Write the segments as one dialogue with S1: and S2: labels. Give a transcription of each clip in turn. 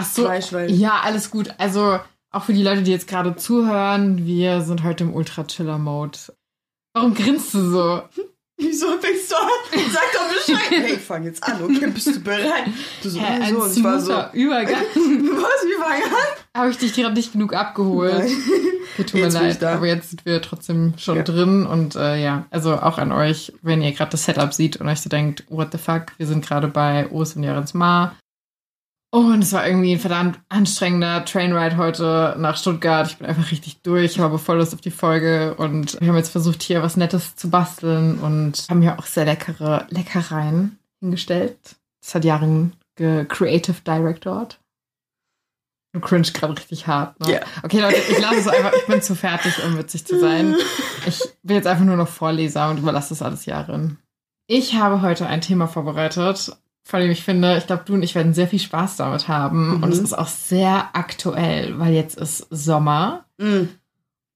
S1: Ach so,
S2: Fleisch, weil
S1: ja, alles gut. Also auch für die Leute, die jetzt gerade zuhören, wir sind heute im Ultra-Chiller-Mode. Warum grinst du so?
S2: Wieso fängst du an? Sag doch Bescheid. Hey, fang jetzt an, okay, bist du bereit? Du so,
S1: Hä,
S2: so, und ich war so,
S1: Übergang.
S2: was, wie fangen an?
S1: Habe ich dich gerade nicht genug abgeholt?
S2: Nein.
S1: Okay, tut mir
S2: Jetzt ich
S1: leid, aber jetzt sind wir trotzdem schon
S2: Ja.
S1: drin und äh, ja, also auch an euch, wenn ihr gerade das Setup seht und euch so denkt, what the fuck, wir sind gerade bei Os und Jarens Ma. Und es war irgendwie ein verdammt anstrengender Trainride heute nach Stuttgart. Ich bin einfach richtig durch, ich habe voll Lust auf die Folge und wir haben jetzt versucht, hier was Nettes zu basteln und haben hier auch sehr leckere Leckereien hingestellt. Das hat Jaren Creative Directored. Du cringe gerade richtig hart, ne?
S2: Ja.
S1: Okay, Leute, ich lasse es einfach. Ich bin zu fertig, um witzig zu sein. Ich bin jetzt einfach nur noch Vorleser und überlasse das alles Jahren. Ich habe heute ein Thema vorbereitet, von dem ich finde, ich glaube, du und ich werden sehr viel Spaß damit haben.
S2: Mhm.
S1: Und es ist auch sehr aktuell, weil jetzt ist Sommer.
S2: Mm.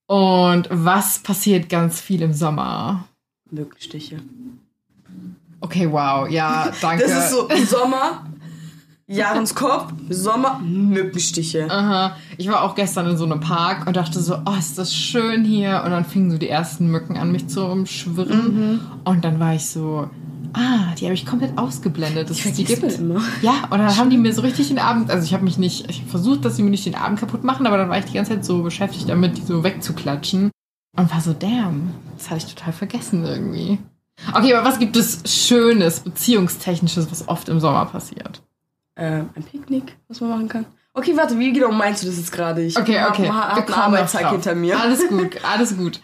S1: Und was passiert ganz viel im Sommer?
S2: Mückenstiche.
S1: Okay, wow, ja, danke.
S2: Das ist so Sommer, Jahrenskopf, Sommer, Mückenstiche.
S1: Aha. Ich war auch gestern in so einem Park und dachte so, oh, ist das schön hier. Und dann fingen so die ersten Mücken an, mich zu umschwirren. Und dann war ich so, ah, die habe ich komplett ausgeblendet,
S2: Ich
S1: es die gibt.
S2: immer.
S1: Ja, und dann haben die mir so richtig den Abend, also ich habe mich nicht, ich habe versucht, dass sie mir nicht den Abend kaputt machen, aber dann war ich die ganze Zeit so beschäftigt damit, die so wegzuklatschen. Und war so, damn, das hatte ich total vergessen irgendwie. Okay, aber was gibt es Schönes, Beziehungstechnisches, was oft im Sommer passiert?
S2: Ähm, ein Picknick, was man machen kann. Okay, warte, wie genau meinst du das jetzt gerade? Ich
S1: Okay,
S2: hab-
S1: okay.
S2: hab
S1: Wir
S2: einen
S1: kommen noch
S2: Arbeitstag hinter mir.
S1: Alles gut, alles gut.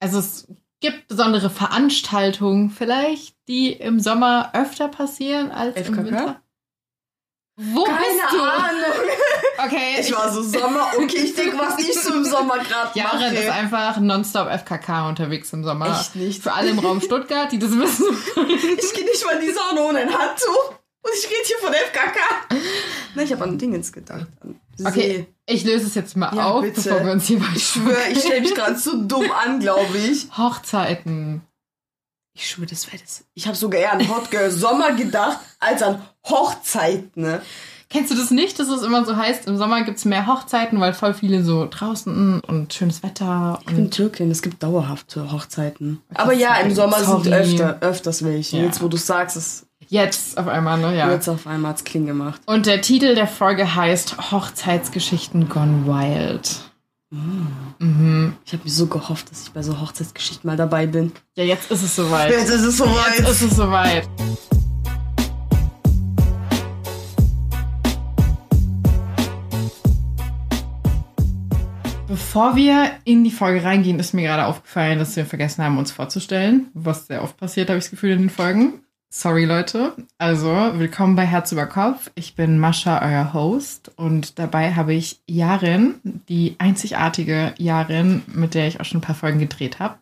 S1: Also es gibt besondere Veranstaltungen vielleicht, die im Sommer öfter passieren als im
S2: FKK?
S1: Winter. Wo
S2: Keine
S1: bist du?
S2: Ahnung.
S1: Okay.
S2: Ich war so Sommer, okay, ich denke, was ich so im Sommer gerade
S1: Jaren ist
S2: mache.
S1: einfach nonstop FKK unterwegs im Sommer.
S2: Echt nicht.
S1: Für alle im Raum Stuttgart, die das wissen.
S2: Ich gehe nicht mal in die Sauna ohne ein Handtuch. Und ich rede hier von FKK. Nein, ich habe an Dingens gedacht. An
S1: Okay, ich löse es jetzt mal
S2: Ja,
S1: auf,
S2: bitte.
S1: bevor wir uns hier weiter.
S2: Ich schwöre, ich stelle mich gerade so dumm an, glaube ich.
S1: Hochzeiten.
S2: Ich schwöre, das wäre das. Ich habe sogar eher an Hot Girl Sommer gedacht, als an Hochzeit, ne?
S1: Kennst du das nicht, dass es immer so heißt, im Sommer gibt es mehr Hochzeiten, weil voll viele so draußen und schönes Wetter
S2: Ich bin Türkin, es gibt dauerhafte Hochzeiten.
S1: Okay,
S2: Aber ja, im
S1: sorry.
S2: Sommer sind öfter, öfters welche.
S1: Ja.
S2: Jetzt, wo du sagst, es
S1: jetzt auf einmal, ne? Ja.
S2: jetzt auf einmal hat's Kling gemacht.
S1: Und der Titel der Folge heißt Hochzeitsgeschichten Gone Wild. Mhm.
S2: Ich habe mir so gehofft, dass ich bei so Hochzeitsgeschichten mal dabei bin.
S1: Ja, jetzt ist es soweit.
S2: Jetzt ist es soweit.
S1: Jetzt ist es soweit. Bevor wir in die Folge reingehen, ist mir gerade aufgefallen, dass wir vergessen haben, uns vorzustellen. Was sehr oft passiert, habe ich das Gefühl, in den Folgen. Sorry, Leute. Also, willkommen bei Herz über Kopf. Ich bin Mascha, euer Host. Und dabei habe ich Jarin, die einzigartige Jarin, mit der ich auch schon ein paar Folgen gedreht habe.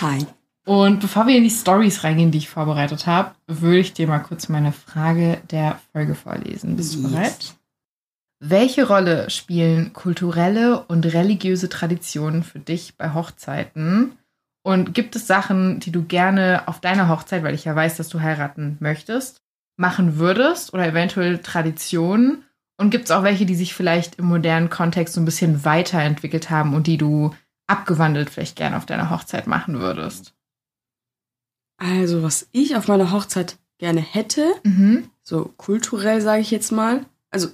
S2: Hi.
S1: Und bevor wir in die Stories reingehen, die ich vorbereitet habe, würde ich dir mal kurz meine Frage der Folge vorlesen. Bist du
S2: Yes.
S1: bereit? Welche Rolle spielen kulturelle und religiöse Traditionen für dich bei Hochzeiten? Und gibt es Sachen, die du gerne auf deiner Hochzeit, weil ich ja weiß, dass du heiraten möchtest, machen würdest oder eventuell Traditionen? Und gibt es auch welche, die sich vielleicht im modernen Kontext so ein bisschen weiterentwickelt haben und die du abgewandelt vielleicht gerne auf deiner Hochzeit machen würdest?
S2: Also, was ich auf meiner Hochzeit gerne hätte,
S1: Mhm.
S2: so kulturell sage ich jetzt mal, also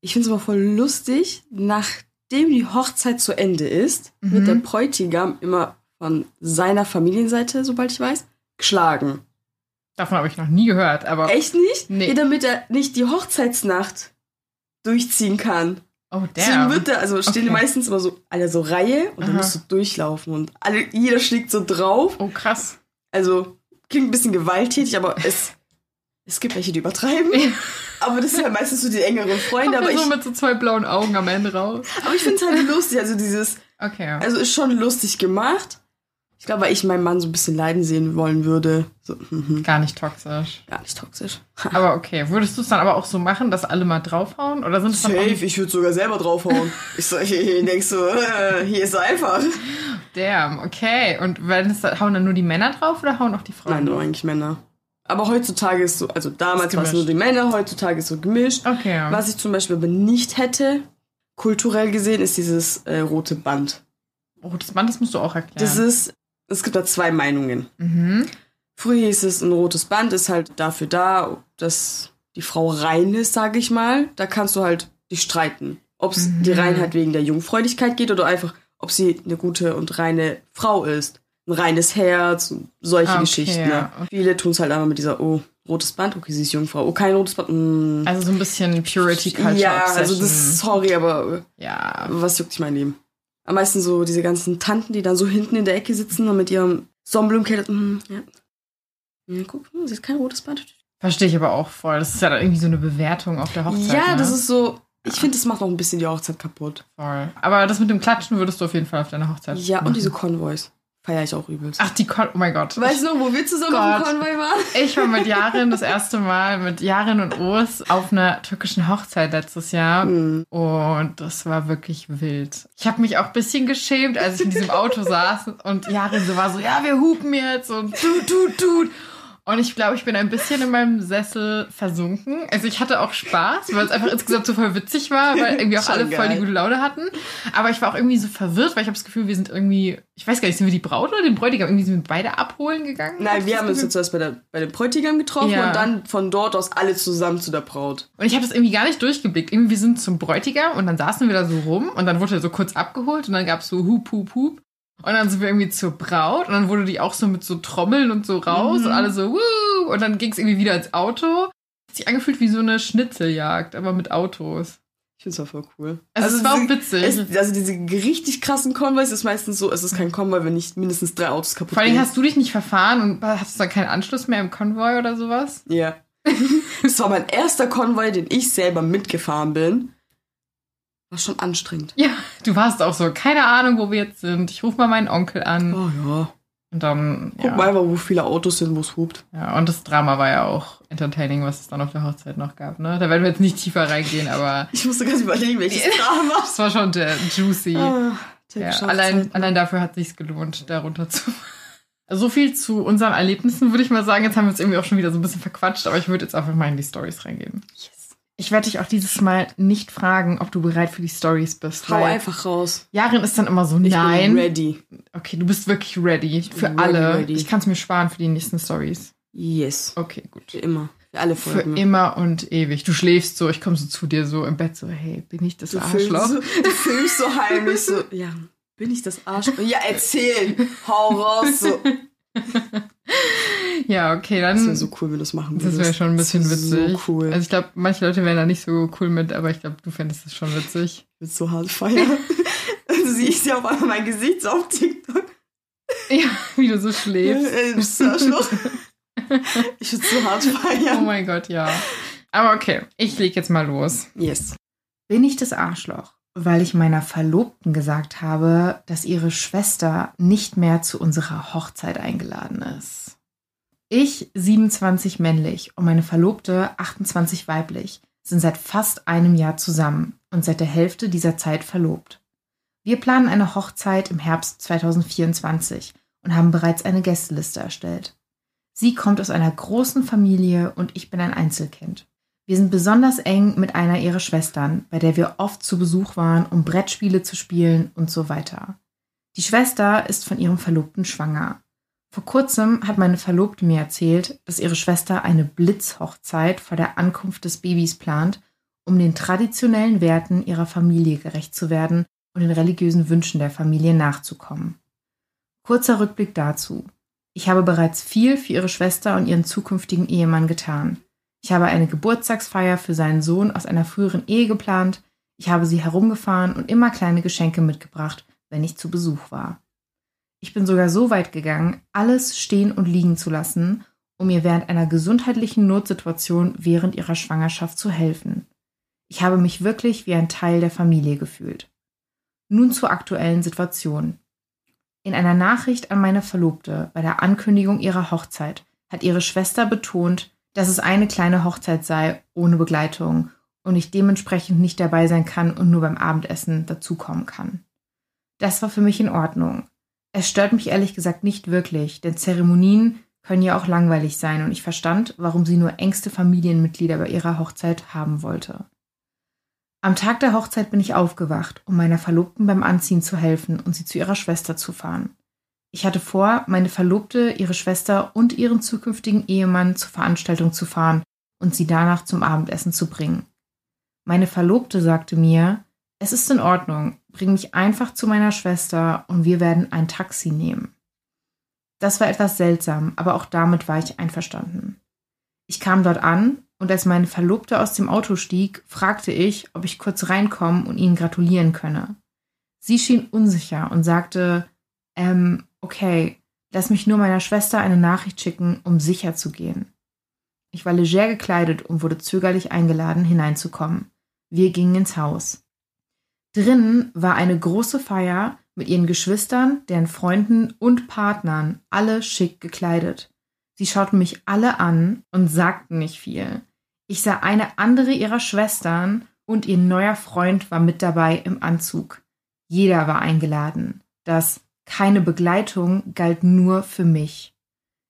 S2: ich finde es immer voll lustig, nachdem die Hochzeit zu Ende ist,
S1: Mhm.
S2: wird der Bräutigam immer von seiner Familienseite, sobald ich weiß, geschlagen.
S1: Davon habe ich noch nie gehört, aber.
S2: Echt nicht?
S1: Nee.
S2: Ja, damit er nicht die Hochzeitsnacht durchziehen kann.
S1: Oh,
S2: Deswegen
S1: damn.
S2: wird er, also stehen
S1: Okay.
S2: meistens immer so alle so Reihe und dann
S1: Aha.
S2: musst du durchlaufen und alle, jeder schlägt so drauf.
S1: Oh, krass.
S2: Also klingt ein bisschen gewalttätig, aber es, es gibt welche, die übertreiben. Aber das sind halt meistens so die engeren Freunde.
S1: Kommt
S2: Aber
S1: er
S2: ich,
S1: so mit so zwei blauen Augen am Ende raus.
S2: aber ich finde es halt lustig. Also dieses,
S1: Okay.
S2: also ist schon lustig gemacht. Ich glaube, weil ich meinen Mann so ein bisschen leiden sehen wollen würde. So, mhm,
S1: Gar nicht toxisch.
S2: gar nicht toxisch.
S1: Aber okay. Würdest du es dann aber auch so machen, dass alle mal draufhauen? Oder sind es dann auch
S2: ich würde sogar selber draufhauen. Ich, so, ich, ich denk so, äh, hier ist einfach.
S1: Damn, okay. Und wenn es, hauen dann nur die Männer drauf oder hauen auch die Frauen
S2: Nein, nur eigentlich Männer. Aber heutzutage ist so, also damals war es nur die Männer, heutzutage ist so gemischt.
S1: Okay.
S2: Was ich zum Beispiel aber nicht hätte, kulturell gesehen, ist dieses äh, rote Band.
S1: Rotes Band, das musst du auch erklären.
S2: Das ist, es gibt da zwei Meinungen.
S1: Mhm.
S2: Früher hieß es, ein rotes Band ist halt dafür da, dass die Frau rein ist, sage ich mal. Da kannst du halt dich streiten. Ob es
S1: Mhm.
S2: die Reinheit wegen der Jungfräulichkeit geht oder einfach, ob sie eine gute und reine Frau ist. Ein reines Herz, solche
S1: okay,
S2: Geschichten. Ne?
S1: ja.
S2: Viele tun es halt einfach mit dieser, oh, rotes Band, okay, sie ist Jungfrau. Oh, kein rotes Band. Mm.
S1: Also so ein bisschen Purity Culture
S2: ja, also
S1: Obsession.
S2: das, sorry, aber
S1: ja.
S2: was juckt dich mein Leben? Am meisten so diese ganzen Tanten, die dann so hinten in der Ecke sitzen und mit ihrem Sonnenblumenkette. Mm, ja. ja, guck, sie hat kein rotes Band.
S1: Verstehe ich aber auch voll. Das ist ja dann irgendwie so eine Bewertung auf der Hochzeit.
S2: ja,
S1: ne?
S2: das ist so. Ich finde, das macht noch ein bisschen die Hochzeit kaputt.
S1: voll. Aber das mit dem Klatschen würdest du auf jeden Fall auf deiner Hochzeit
S2: Ja,
S1: machen.
S2: und diese Konvois. Feiere ich auch übelst.
S1: Ach, die Kon Oh mein Gott.
S2: weißt du noch, wo wir zusammen auf
S1: Gott.
S2: dem Konvoi waren?
S1: Ich war mit Jarin das erste Mal mit Jarin und Urs auf einer türkischen Hochzeit letztes Jahr.
S2: Hm.
S1: Und das war wirklich wild. Ich habe mich auch ein bisschen geschämt, als ich in diesem Auto saß und Jarin so war so, ja, wir hupen jetzt und tut, tut, tut. Und ich glaube, ich bin ein bisschen in meinem Sessel versunken. Also ich hatte auch Spaß, weil es einfach insgesamt so voll witzig war, weil irgendwie auch alle voll die
S2: geil.
S1: gute Laune hatten. Aber ich war auch irgendwie so verwirrt, weil ich habe das Gefühl, wir sind irgendwie, ich weiß gar nicht, sind wir die Braut oder den Bräutigam? Irgendwie sind wir beide abholen gegangen?
S2: Nein, wir haben uns jetzt zuerst bei, der, bei dem Bräutigam getroffen
S1: Ja.
S2: und dann von dort aus alle zusammen zu der Braut.
S1: Und ich habe das irgendwie gar nicht durchgeblickt. Irgendwie, wir sind zum Bräutigam und dann saßen wir da so rum und dann wurde er so kurz abgeholt und dann gab's so Hup, Hup, Hup. Und dann sind wir irgendwie zur Braut und dann wurde die auch so mit so Trommeln und so raus
S2: Mhm.
S1: und alle so, Wuh! Und dann ging's irgendwie wieder ins Auto. Hat sich angefühlt wie so eine Schnitzeljagd, aber mit Autos.
S2: Ich finde es auch voll cool.
S1: Also, es war auch witzig.
S2: Es, also diese richtig krassen Konvois ist meistens so, es ist kein Konvoi, wenn nicht mindestens drei Autos kaputt
S1: Vor allem hast du dich nicht verfahren und hast du dann keinen Anschluss mehr im Konvoi oder sowas?
S2: Ja. das war mein erster Konvoi, den ich selber mitgefahren bin. War schon anstrengend.
S1: Ja, du warst auch so, keine Ahnung, wo wir jetzt sind. Ich rufe mal meinen Onkel an.
S2: Oh ja.
S1: Und dann,
S2: Guck
S1: ja.
S2: mal einfach, wo viele Autos sind, wo es hupt.
S1: Ja, und das Drama war ja auch entertaining, was es dann auf der Hochzeit noch gab, ne? Da werden wir jetzt nicht tiefer reingehen, aber
S2: Ich musste ganz überlegen, welches Drama.
S1: das war schon der juicy.
S2: Ah,
S1: ja, allein,
S2: Hochzeiten.
S1: allein dafür hat sich's gelohnt, darunter zu. Also so viel zu unseren Erlebnissen, würde ich mal sagen. Jetzt haben wir uns irgendwie auch schon wieder so ein bisschen verquatscht, aber ich würde jetzt einfach mal in die Stories reingehen.
S2: Yes.
S1: Ich werde dich auch dieses Mal nicht fragen, ob du bereit für die Stories bist.
S2: Hau einfach raus.
S1: Jarin ist dann immer so,
S2: Ich
S1: nein.
S2: bin ready.
S1: Okay, du bist wirklich ready für
S2: Ready,
S1: alle.
S2: ready.
S1: Ich kann es mir sparen für die nächsten Stories.
S2: Yes.
S1: Okay, gut.
S2: Für immer. Für alle
S1: Für
S2: Folgen.
S1: immer und ewig. Du schläfst so, ich komme so zu dir so im Bett so, hey, bin ich das
S2: Du filmst,
S1: Arschloch?
S2: so, du filmst so heimlich so. Ja, bin ich das Arschloch? Ja, erzähl. Hau raus. So.
S1: Ja, okay,
S2: Das
S1: dann.
S2: wäre so cool, wenn du das machen
S1: das
S2: würdest.
S1: wäre schon ein bisschen
S2: Das
S1: witzig.
S2: So cool.
S1: Also ich glaube, manche Leute wären da nicht so cool mit, aber ich glaube, du fändest das schon witzig.
S2: ich würde so hart feiern. Also siehst ich ja auf einmal mein Gesicht so auf TikTok.
S1: Ja, wie du so schläfst.
S2: Ich würde so hart
S1: Oh
S2: feiern.
S1: mein Gott, ja. Aber okay, ich leg jetzt mal los.
S2: Yes.
S1: Bin ich das Arschloch? Weil ich meiner Verlobten gesagt habe, dass ihre Schwester nicht mehr zu unserer Hochzeit eingeladen ist. Ich, 27 männlich und meine Verlobte, 28 weiblich, sind seit fast einem Jahr zusammen und seit der Hälfte dieser Zeit verlobt. Wir planen eine Hochzeit im Herbst 2024 und haben bereits eine Gästeliste erstellt. Sie kommt aus einer großen Familie und ich bin ein Einzelkind. Wir sind besonders eng mit einer ihrer Schwestern, bei der wir oft zu Besuch waren, um Brettspiele zu spielen und so weiter. Die Schwester ist von ihrem Verlobten schwanger. Vor kurzem hat meine Verlobte mir erzählt, dass ihre Schwester eine Blitzhochzeit vor der Ankunft des Babys plant, um den traditionellen Werten ihrer Familie gerecht zu werden und den religiösen Wünschen der Familie nachzukommen. Kurzer Rückblick dazu. Ich habe bereits viel für ihre Schwester und ihren zukünftigen Ehemann getan. Ich habe eine Geburtstagsfeier für seinen Sohn aus einer früheren Ehe geplant. Ich habe sie herumgefahren und immer kleine Geschenke mitgebracht, wenn ich zu Besuch war. Ich bin sogar so weit gegangen, alles stehen und liegen zu lassen, um ihr während einer gesundheitlichen Notsituation während ihrer Schwangerschaft zu helfen. Ich habe mich wirklich wie ein Teil der Familie gefühlt. Nun zur aktuellen Situation. In einer Nachricht an meine Verlobte bei der Ankündigung ihrer Hochzeit hat ihre Schwester betont, dass es eine kleine Hochzeit sei, ohne Begleitung, und ich dementsprechend nicht dabei sein kann und nur beim Abendessen dazukommen kann. Das war für mich in Ordnung. Es stört mich ehrlich gesagt nicht wirklich, denn Zeremonien können ja auch langweilig sein und ich verstand, warum sie nur engste Familienmitglieder bei ihrer Hochzeit haben wollte. Am Tag der Hochzeit bin ich aufgewacht, um meiner Verlobten beim Anziehen zu helfen und sie zu ihrer Schwester zu fahren. Ich hatte vor, meine Verlobte, ihre Schwester und ihren zukünftigen Ehemann zur Veranstaltung zu fahren und sie danach zum Abendessen zu bringen. Meine Verlobte sagte mir, es ist in Ordnung, bring mich einfach zu meiner Schwester und wir werden ein Taxi nehmen. Das war etwas seltsam, aber auch damit war ich einverstanden. Ich kam dort an und als meine Verlobte aus dem Auto stieg, fragte ich, ob ich kurz reinkommen und ihnen gratulieren könne. Sie schien unsicher und sagte, ähm, okay, lass mich nur meiner Schwester eine Nachricht schicken, um sicher zu gehen. Ich war leger gekleidet und wurde zögerlich eingeladen, hineinzukommen. Wir gingen ins Haus. Drinnen war eine große Feier mit ihren Geschwistern, deren Freunden und Partnern, alle schick gekleidet. Sie schauten mich alle an und sagten nicht viel. Ich sah eine andere ihrer Schwestern und ihr neuer Freund war mit dabei im Anzug. Jeder war eingeladen. Das keine Begleitung galt nur für mich.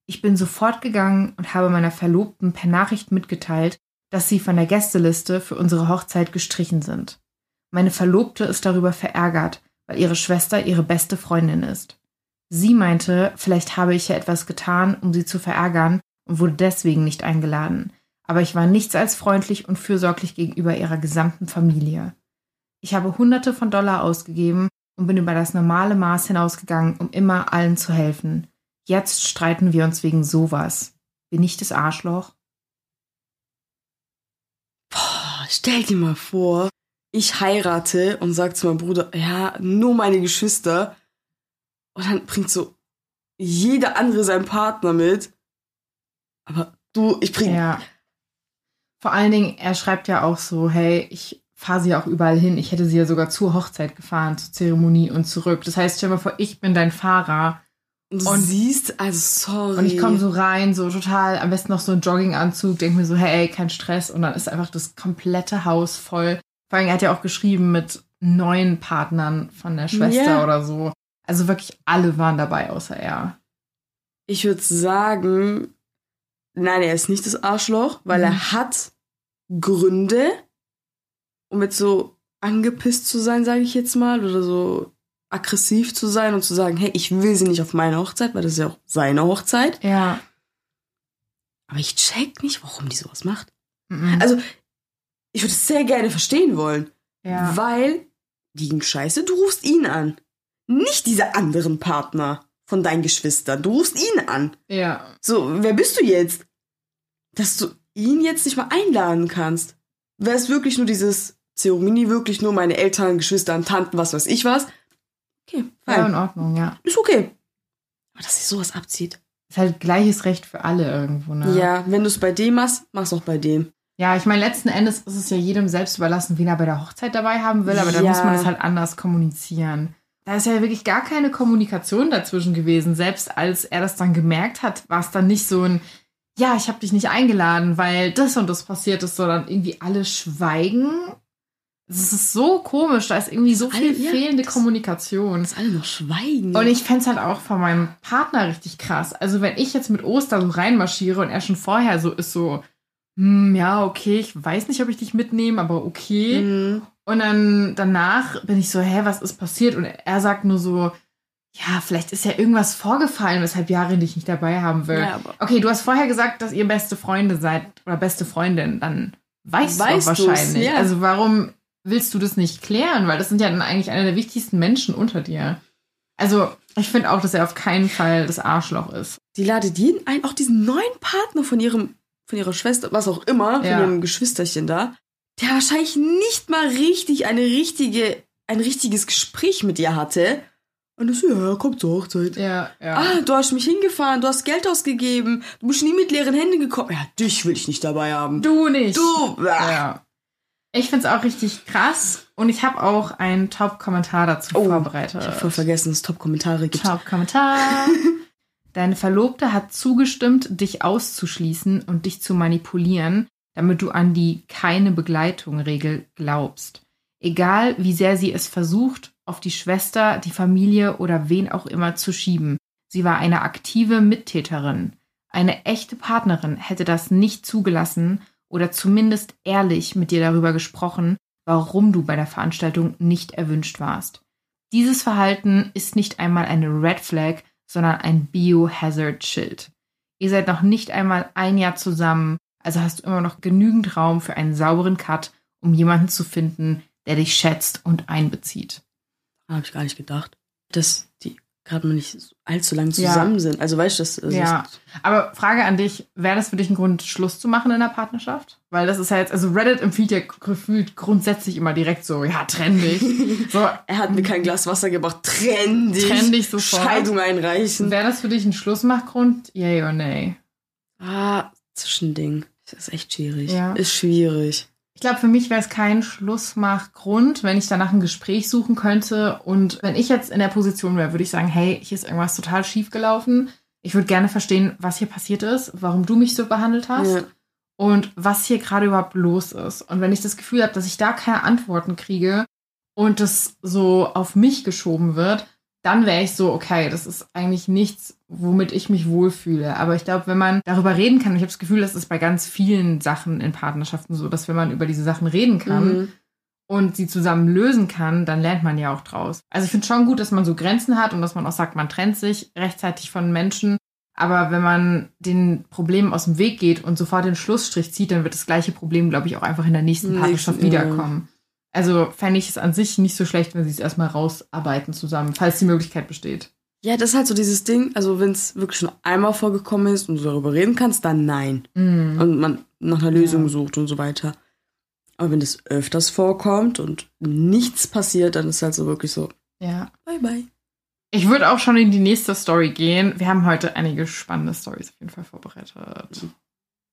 S1: Ich bin sofort gegangen und habe meiner Verlobten per Nachricht mitgeteilt, dass sie von der Gästeliste für unsere Hochzeit gestrichen sind. Meine Verlobte ist darüber verärgert, weil ihre Schwester ihre beste Freundin ist. Sie meinte, vielleicht habe ich ja etwas getan, um sie zu verärgern und wurde deswegen nicht eingeladen. Aber ich war nichts als freundlich und fürsorglich gegenüber ihrer gesamten Familie. Ich habe Hunderte von Dollar ausgegeben und bin über das normale Maß hinausgegangen, um immer allen zu helfen. Jetzt streiten wir uns wegen sowas. Bin ich das Arschloch?
S2: Boah, stell dir mal vor, ich heirate und sag zu meinem Bruder, ja, nur meine Geschwister. Und dann bringt so jeder andere seinen Partner mit. Aber du, ich bring.
S1: Ja. Vor allen Dingen, er schreibt ja auch so, hey, ich fahre sie auch überall hin. Ich hätte sie ja sogar zur Hochzeit gefahren, zur Zeremonie und zurück. Das heißt, stell mal vor, ich bin dein Fahrer.
S2: Und du
S1: Und-
S2: siehst, also sorry.
S1: Und ich komme so rein, so total, am besten noch so ein Jogginganzug, denke mir so, hey, kein Stress. Und dann ist einfach das komplette Haus voll. Vor allem, er hat ja auch geschrieben mit neun Partnern von der Schwester
S2: Ja.
S1: oder so. Also wirklich alle waren dabei, außer er.
S2: Ich würde sagen, nein, er ist nicht das Arschloch, weil
S1: Mhm.
S2: er hat Gründe, um jetzt so angepisst zu sein, sage ich jetzt mal, oder so aggressiv zu sein und zu sagen, hey, ich will sie nicht auf meine Hochzeit, weil das ist ja auch seine Hochzeit.
S1: Ja.
S2: Aber ich check nicht, warum die sowas macht.
S1: Mhm.
S2: Also, ich würde es sehr gerne verstehen wollen,
S1: ja.
S2: weil die scheiße, du rufst ihn an. Nicht diese anderen Partner von deinen Geschwistern. Du rufst ihn an.
S1: ja.
S2: So, wer bist du jetzt? Dass du ihn jetzt nicht mal einladen kannst. Wäre es wirklich nur dieses Zeremonie, wirklich nur meine Eltern, Geschwister, Tanten, was weiß ich was? Okay,
S1: Ja, in
S2: fein.
S1: Ordnung, ja.
S2: Ist okay. Aber dass sie sowas abzieht.
S1: Ist halt gleiches Recht für alle irgendwo, ne?
S2: Ja, wenn du es bei dem machst, mach's auch bei dem.
S1: Ja, ich meine, letzten Endes ist es ja jedem selbst überlassen, wen er bei der Hochzeit dabei haben will, aber dann
S2: Ja.
S1: muss man es halt anders kommunizieren. Da ist ja wirklich gar keine Kommunikation dazwischen gewesen. Selbst als er das dann gemerkt hat, war es dann nicht so ein, ja, ich habe dich nicht eingeladen, weil das und das passiert ist, sondern irgendwie alle schweigen. Es ist so komisch, da ist irgendwie so
S2: alle-
S1: viel
S2: ja,
S1: fehlende
S2: das-
S1: Kommunikation.
S2: Dass alle noch schweigen.
S1: Und ich fänd's halt auch von meinem Partner richtig krass. Also wenn ich jetzt mit Oster so reinmarschiere und er schon vorher so ist so, hm, ja, okay, ich weiß nicht, ob ich dich mitnehme, aber okay.
S2: Mhm.
S1: Und dann danach bin ich so, hä, was ist passiert? Und er sagt nur so, ja, vielleicht ist ja irgendwas vorgefallen, weshalb Jarin dich nicht dabei haben will.
S2: Ja,
S1: Okay, du hast vorher gesagt, dass ihr beste Freunde seid oder beste Freundin, dann weißt,
S2: Weißt
S1: du wahrscheinlich.
S2: ja.
S1: Also warum willst du das nicht klären? Weil das sind ja dann eigentlich einer der wichtigsten Menschen unter dir. Also ich finde auch, dass er auf keinen Fall das Arschloch ist.
S2: die ladet jeden ein, auch diesen neuen Partner von ihrem, von ihrer Schwester, was auch immer,
S1: Ja.
S2: von ihrem Geschwisterchen da, der wahrscheinlich nicht mal richtig eine richtige, ein richtiges Gespräch mit ihr hatte. Und du so, ja, komm zur Hochzeit.
S1: Ja, ja.
S2: Ah, du hast mich hingefahren, du hast Geld ausgegeben, du bist nie mit leeren Händen gekommen. Ja, dich will ich nicht dabei haben.
S1: du nicht.
S2: Du, ah.
S1: Ja. Ich finde es auch richtig krass und ich habe auch einen Top-Kommentar dazu
S2: Oh,
S1: vorbereitet.
S2: Ich hab voll vergessen, dass es Top-Kommentare gibt.
S1: Top-Kommentar. Deine Verlobte hat zugestimmt, dich auszuschließen und dich zu manipulieren, damit du an die keine Begleitung-Regel glaubst. Egal, wie sehr sie es versucht, auf die Schwester, die Familie oder wen auch immer zu schieben. Sie war eine aktive Mittäterin.
S3: Eine echte Partnerin hätte das nicht zugelassen oder zumindest ehrlich mit dir darüber gesprochen, warum du bei der Veranstaltung nicht erwünscht warst. Dieses Verhalten ist nicht einmal eine Red Flag, sondern ein Biohazard-Schild. Ihr seid noch nicht einmal ein Jahr zusammen, also hast du immer noch genügend Raum für einen sauberen Cut, um jemanden zu finden, der dich schätzt und einbezieht.
S2: Habe ich gar nicht gedacht, dass die gerade mal nicht allzu lang zusammen ja. sind. Also weißt du, das, das
S1: Ja, aber Frage an dich, wäre das für dich ein Grund, Schluss zu machen in der Partnerschaft? Weil das ist ja jetzt, also Reddit empfiehlt ja gefühlt grundsätzlich immer direkt so, ja, trenn dich. So,
S2: er hat mir kein Glas Wasser gebracht, trenn dich.
S1: Trenn dich sofort.
S2: Scheidung einreichen.
S1: Wäre das für dich ein Schlussmachgrund? Yay oder nay?
S2: Ah, Zwischending. Das ist echt schwierig.
S1: Ja.
S2: Ist schwierig.
S1: Ich glaube, für mich wäre es kein Schlussmachgrund, wenn ich danach ein Gespräch suchen könnte. Und wenn ich jetzt in der Position wäre, würde ich sagen, hey, hier ist irgendwas total schief gelaufen. Ich würde gerne verstehen, was hier passiert ist, warum du mich so behandelt hast
S2: Ja.
S1: und was hier gerade überhaupt los ist. Und wenn ich das Gefühl habe, dass ich da keine Antworten kriege und das so auf mich geschoben wird, dann wäre ich so, okay, das ist eigentlich nichts, womit ich mich wohlfühle. Aber ich glaube, wenn man darüber reden kann, und ich habe das Gefühl, das ist bei ganz vielen Sachen in Partnerschaften so, dass wenn man über diese Sachen reden kann
S2: Mhm.
S1: und sie zusammen lösen kann, dann lernt man ja auch draus. Also ich finde schon gut, dass man so Grenzen hat und dass man auch sagt, man trennt sich rechtzeitig von Menschen. Aber wenn man den Problemen aus dem Weg geht und sofort den Schlussstrich zieht, dann wird das gleiche Problem, glaube ich, auch einfach in der nächsten
S2: Nächsten,
S1: Partnerschaft
S2: ja.
S1: wiederkommen. Also fände ich es an sich nicht so schlecht, wenn sie es erstmal rausarbeiten zusammen, falls die Möglichkeit besteht.
S2: Ja, das ist halt so dieses Ding, also wenn es wirklich schon einmal vorgekommen ist und du darüber reden kannst, dann nein.
S1: Mhm.
S2: Und man nach einer Lösung
S1: Ja.
S2: sucht und so weiter. Aber wenn das öfters vorkommt und nichts passiert, dann ist halt so wirklich so,
S1: Ja.
S2: bye bye.
S1: Ich würde auch schon in die nächste Story gehen. Wir haben heute einige spannende Stories auf jeden Fall vorbereitet.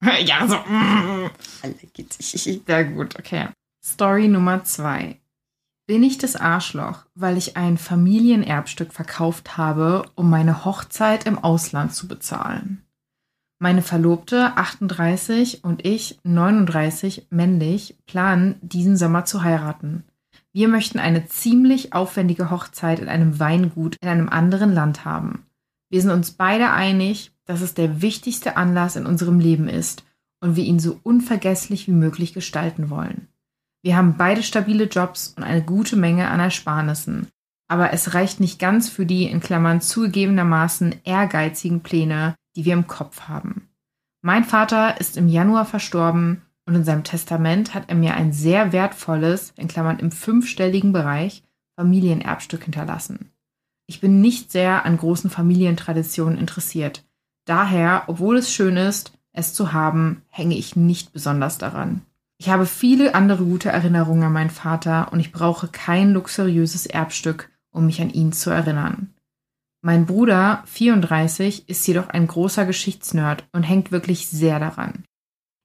S1: ja, so. mm.
S2: Alle geht
S1: Sehr gut, okay. Story Nummer zwei. Bin ich das Arschloch, weil ich ein Familienerbstück verkauft habe, um meine Hochzeit im Ausland zu bezahlen? Meine Verlobte, 38, und ich, 39, männlich, planen, diesen Sommer zu heiraten. Wir möchten eine ziemlich aufwendige Hochzeit in einem Weingut in einem anderen Land haben. Wir sind uns beide einig, dass es der wichtigste Anlass in unserem Leben ist und wir ihn so unvergesslich wie möglich gestalten wollen. Wir haben beide stabile Jobs und eine gute Menge an Ersparnissen. Aber es reicht nicht ganz für die in Klammern zugegebenermaßen ehrgeizigen Pläne, die wir im Kopf haben. Mein Vater ist im Januar verstorben und in seinem Testament hat er mir ein sehr wertvolles, in Klammern im fünfstelligen Bereich, Familienerbstück hinterlassen. Ich bin nicht sehr an großen Familientraditionen interessiert. Daher, obwohl es schön ist, es zu haben, hänge ich nicht besonders daran. Ich habe viele andere gute Erinnerungen an meinen Vater und ich brauche kein luxuriöses Erbstück, um mich an ihn zu erinnern. Mein Bruder, 34, ist jedoch ein großer Geschichtsnerd und hängt wirklich sehr daran.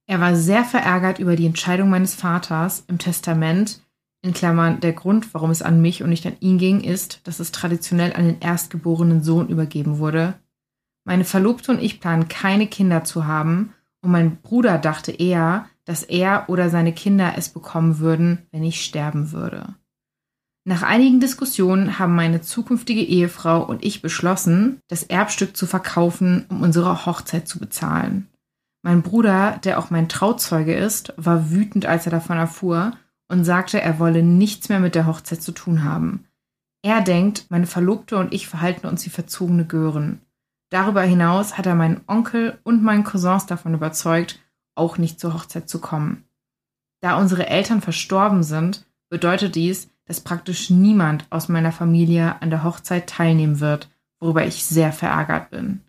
S1: Er war sehr verärgert über die Entscheidung meines Vaters im Testament, in Klammern der Grund, warum es an mich und nicht an ihn ging, ist, dass es traditionell an den erstgeborenen Sohn übergeben wurde. Meine Verlobte und ich planen keine Kinder zu haben und mein Bruder dachte eher, dass er oder seine Kinder es bekommen würden, wenn ich sterben würde. Nach einigen Diskussionen haben meine zukünftige Ehefrau und ich beschlossen, das Erbstück zu verkaufen, um unsere Hochzeit zu bezahlen. Mein Bruder, der auch mein Trauzeuge ist, war wütend, als er davon erfuhr und sagte, er wolle nichts mehr mit der Hochzeit zu tun haben. Er denkt, meine Verlobte und ich verhalten uns wie verzogene Gören. Darüber hinaus hat er meinen Onkel und meinen Cousins davon überzeugt, auch nicht zur Hochzeit zu kommen. Da unsere Eltern verstorben sind, bedeutet dies, dass praktisch niemand aus meiner Familie an der Hochzeit teilnehmen wird, worüber ich sehr verärgert bin.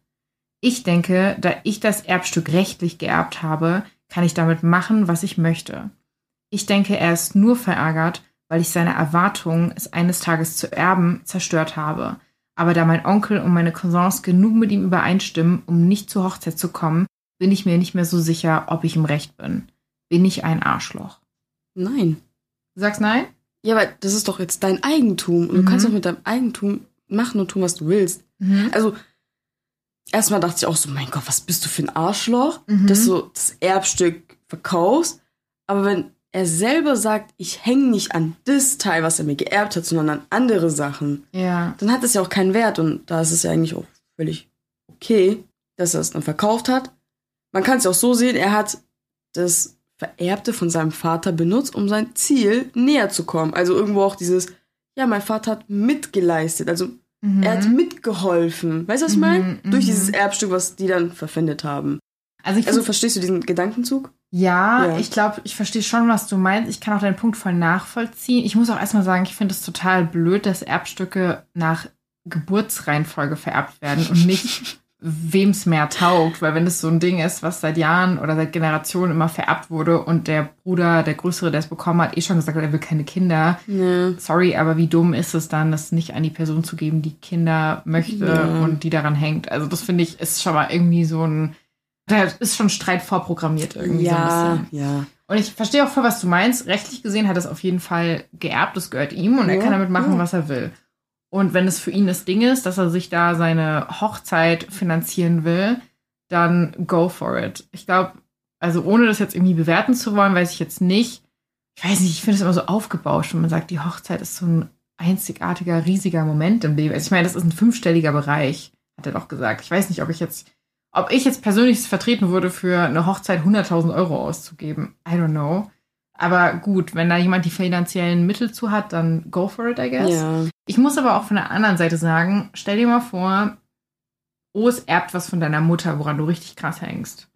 S1: Ich denke, da ich das Erbstück rechtlich geerbt habe, kann ich damit machen, was ich möchte. Ich denke, er ist nur verärgert, weil ich seine Erwartungen, es eines Tages zu erben, zerstört habe. Aber da mein Onkel und meine Cousins genug mit ihm übereinstimmen, um nicht zur Hochzeit zu kommen, bin ich mir nicht mehr so sicher, ob ich im Recht bin. Bin ich ein Arschloch?
S2: Nein.
S1: Du sagst nein?
S2: Ja, weil das ist doch jetzt dein Eigentum. Und
S1: Mhm.
S2: du kannst doch mit deinem Eigentum machen und tun, was du willst. Also, erstmal dachte ich auch so, mein Gott, was bist du für ein Arschloch,
S1: Mhm.
S2: dass du das Erbstück verkaufst. Aber wenn er selber sagt, ich hänge nicht an das Teil, was er mir geerbt hat, sondern an andere Sachen,
S1: Ja.
S2: dann hat es ja auch keinen Wert. Und da ist es ja eigentlich auch völlig okay, dass er es dann verkauft hat. Man kann es auch so sehen, er hat das Vererbte von seinem Vater benutzt, um sein Ziel näher zu kommen. Also irgendwo auch dieses, ja, mein Vater hat mitgeleistet. Also
S1: Mhm.
S2: er hat mitgeholfen. Weißt du, was ich meine?
S1: Mhm,
S2: Durch
S1: mhm.
S2: dieses Erbstück, was die dann verpfändet haben.
S1: Also,
S2: Also verstehst du diesen Gedankenzug?
S1: Ja,
S2: Ja.
S1: ich glaube, ich verstehe schon, was du meinst. Ich kann auch deinen Punkt voll nachvollziehen. Ich muss auch erstmal sagen, ich finde es total blöd, dass Erbstücke nach Geburtsreihenfolge vererbt werden und nicht wem es mehr taugt. Weil wenn das so ein Ding ist, was seit Jahren oder seit Generationen immer vererbt wurde und der Bruder, der Größere, der es bekommen hat, eh schon gesagt hat, er will keine Kinder.
S2: Ja.
S1: Sorry, aber wie dumm ist es dann, das nicht an die Person zu geben, die Kinder möchte
S2: Ja.
S1: und die daran hängt. Also das finde ich, ist schon mal irgendwie so ein, da ist schon Streit vorprogrammiert irgendwie so ein
S2: Ja,
S1: bisschen.
S2: ja.
S1: Und ich verstehe auch voll, was du meinst. Rechtlich gesehen hat es auf jeden Fall geerbt, das gehört ihm und er
S2: Ja,
S1: kann damit machen,
S2: ja.
S1: was er will. Und wenn es für ihn das Ding ist, dass er sich da seine Hochzeit finanzieren will, dann go for it. Ich glaube, also ohne das jetzt irgendwie bewerten zu wollen, weiß ich jetzt nicht. Ich weiß nicht, ich finde es immer so aufgebauscht, wenn man sagt, die Hochzeit ist so ein einzigartiger, riesiger Moment im Leben. Also ich meine, das ist ein fünfstelliger Bereich, hat er doch gesagt. Ich weiß nicht, ob ich jetzt, ob ich jetzt persönlich vertreten würde, für eine Hochzeit 100.000 Euro auszugeben. I don't know. Aber gut, wenn da jemand die finanziellen Mittel zu hat, dann go for it, I guess.
S2: Ja.
S1: Ich muss aber auch von der anderen Seite sagen, stell dir mal vor, Os erbt was von deiner Mutter, woran du richtig krass hängst.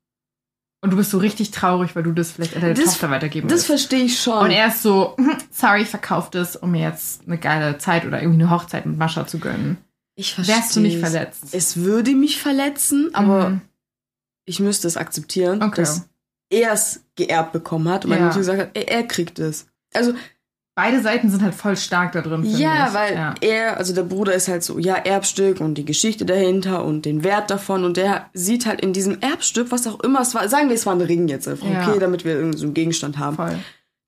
S1: Und du bist so richtig traurig, weil du das vielleicht an deine
S2: Das-
S1: Tochter weitergeben
S2: Das
S1: willst.
S2: verstehe ich schon.
S1: Und er ist so, "Mhm, sorry, ich verkauf das, um mir jetzt eine geile Zeit oder irgendwie eine Hochzeit mit Mascha zu gönnen.
S2: ich verstehe.
S1: Wärst du nicht verletzt?
S2: Es würde mich verletzen, aber
S1: Mhm.
S2: ich müsste es akzeptieren,
S1: Okay.
S2: dass er es geerbt bekommen hat und meine
S1: Ja.
S2: Mutter gesagt hat, er, er kriegt es. Also
S1: Beide Seiten sind halt voll stark da drin,
S2: ja,
S1: ich.
S2: weil
S1: ja.
S2: er, also der Bruder ist halt so, ja, Erbstück und die Geschichte dahinter und den Wert davon und der sieht halt in diesem Erbstück, was auch immer es war, sagen wir, es war ein Ring jetzt einfach,
S1: Ja.
S2: okay, damit wir irgendwie so einen Gegenstand haben.
S1: voll.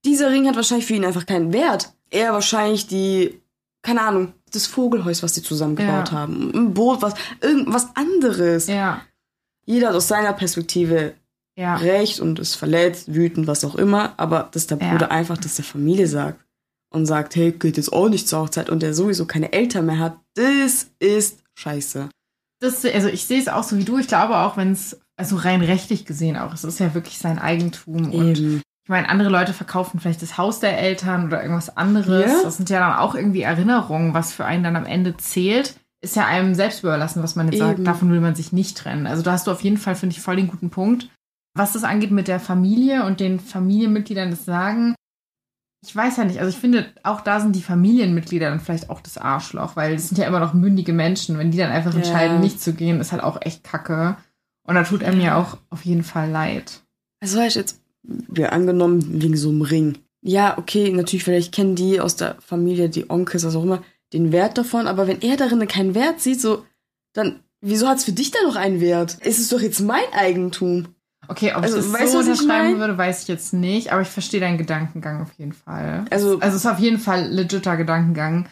S2: Dieser Ring hat wahrscheinlich für ihn einfach keinen Wert. Er wahrscheinlich die, keine Ahnung, das Vogelhäus, was sie zusammengebaut
S1: Ja.
S2: haben, ein Boot, was, irgendwas anderes.
S1: Ja,
S2: Jeder hat aus seiner Perspektive
S1: ja.
S2: recht und ist verletzt, wütend, was auch immer, aber dass der
S1: Ja.
S2: Bruder einfach das der Familie sagt und sagt, hey, geht jetzt auch nicht zur Hochzeit und der sowieso keine Eltern mehr hat, das ist scheiße.
S1: Das, also ich sehe es auch so wie du. Ich glaube auch, wenn es, also rein rechtlich gesehen auch, es ist ja wirklich sein Eigentum. Und
S2: Eben.
S1: ich meine, andere Leute verkaufen vielleicht das Haus der Eltern oder irgendwas anderes.
S2: Ja.
S1: Das sind ja dann auch irgendwie Erinnerungen, was für einen dann am Ende zählt. Ist ja einem selbst überlassen, was man jetzt sagt.
S2: Eben.
S1: Davon will man sich nicht trennen. Also da hast du auf jeden Fall, finde ich, voll den guten Punkt. Was das angeht mit der Familie und den Familienmitgliedern das sagen, ich weiß ja nicht. Also ich finde, auch da sind die Familienmitglieder dann vielleicht auch das Arschloch, weil es sind ja immer noch mündige Menschen. Wenn die dann einfach
S2: Ja.
S1: entscheiden, nicht zu gehen, ist halt auch echt kacke. Und da tut er mir auch auf jeden Fall leid.
S2: Also weißt du, jetzt, wir angenommen, wegen so einem Ring. Ja, okay, natürlich, vielleicht kennen die aus der Familie, die Onkels, was auch immer, den Wert davon, aber wenn er darin keinen Wert sieht, so, dann, wieso hat es für dich da noch einen Wert? Es ist doch jetzt mein Eigentum.
S1: Okay, ob
S2: Also,
S1: ich das
S2: weißt
S1: so
S2: ich
S1: unterschreiben
S2: mein?
S1: würde, weiß ich jetzt nicht, aber ich verstehe deinen Gedankengang auf jeden Fall.
S2: Also-
S1: also es ist auf jeden Fall legitter Gedankengang.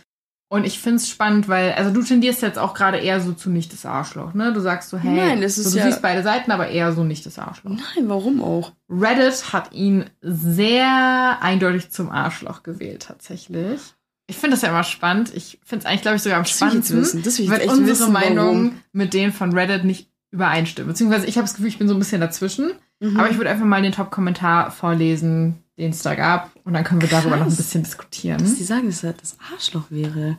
S1: Und ich finde es spannend, weil, also du tendierst jetzt auch gerade eher so zu nicht das Arschloch, ne? Du sagst so, hey,
S2: Nein, es ist
S1: so, du
S2: ja-
S1: siehst beide Seiten, aber eher so nicht das Arschloch.
S2: Nein, warum auch?
S1: Reddit hat ihn sehr eindeutig zum Arschloch gewählt, tatsächlich. Ich finde das ja immer spannend. Ich finde es eigentlich, glaube ich, sogar am
S2: Das ich
S1: spannendsten,
S2: wissen. Das will ich
S1: weil unsere
S2: wissen,
S1: Meinungen
S2: warum.
S1: mit denen von Reddit nicht übereinstimmen. Beziehungsweise ich habe das Gefühl, ich bin so ein bisschen dazwischen.
S2: Mhm.
S1: Aber ich würde einfach mal den Top-Kommentar vorlesen, den es da gab. Und dann können wir darüber noch ein
S2: Krass.
S1: bisschen
S2: dass die
S1: diskutieren.
S2: sagen, dass er das Arschloch wäre.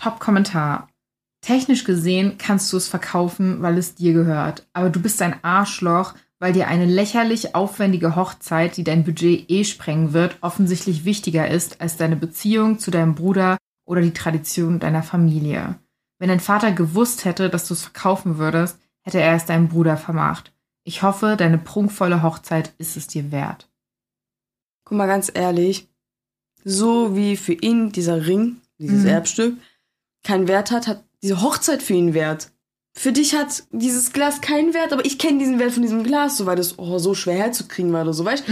S1: Top-Kommentar. Technisch gesehen kannst du es verkaufen, weil es dir gehört. Aber du bist ein Arschloch, weil dir eine lächerlich aufwendige Hochzeit, die dein Budget eh sprengen wird, offensichtlich wichtiger ist als deine Beziehung zu deinem Bruder oder die Tradition deiner Familie. Wenn dein Vater gewusst hätte, dass du es verkaufen würdest, hätte er es deinem Bruder vermacht. Ich hoffe, deine prunkvolle Hochzeit ist es dir wert.
S2: Guck mal ganz ehrlich, so wie für ihn dieser Ring, dieses
S1: Mhm.
S2: Erbstück, keinen Wert hat, hat diese Hochzeit für ihn Wert. Für dich hat dieses Glas keinen Wert, aber ich kenne diesen Wert von diesem Glas, so weil das oh, so schwer herzukriegen war oder so, weißt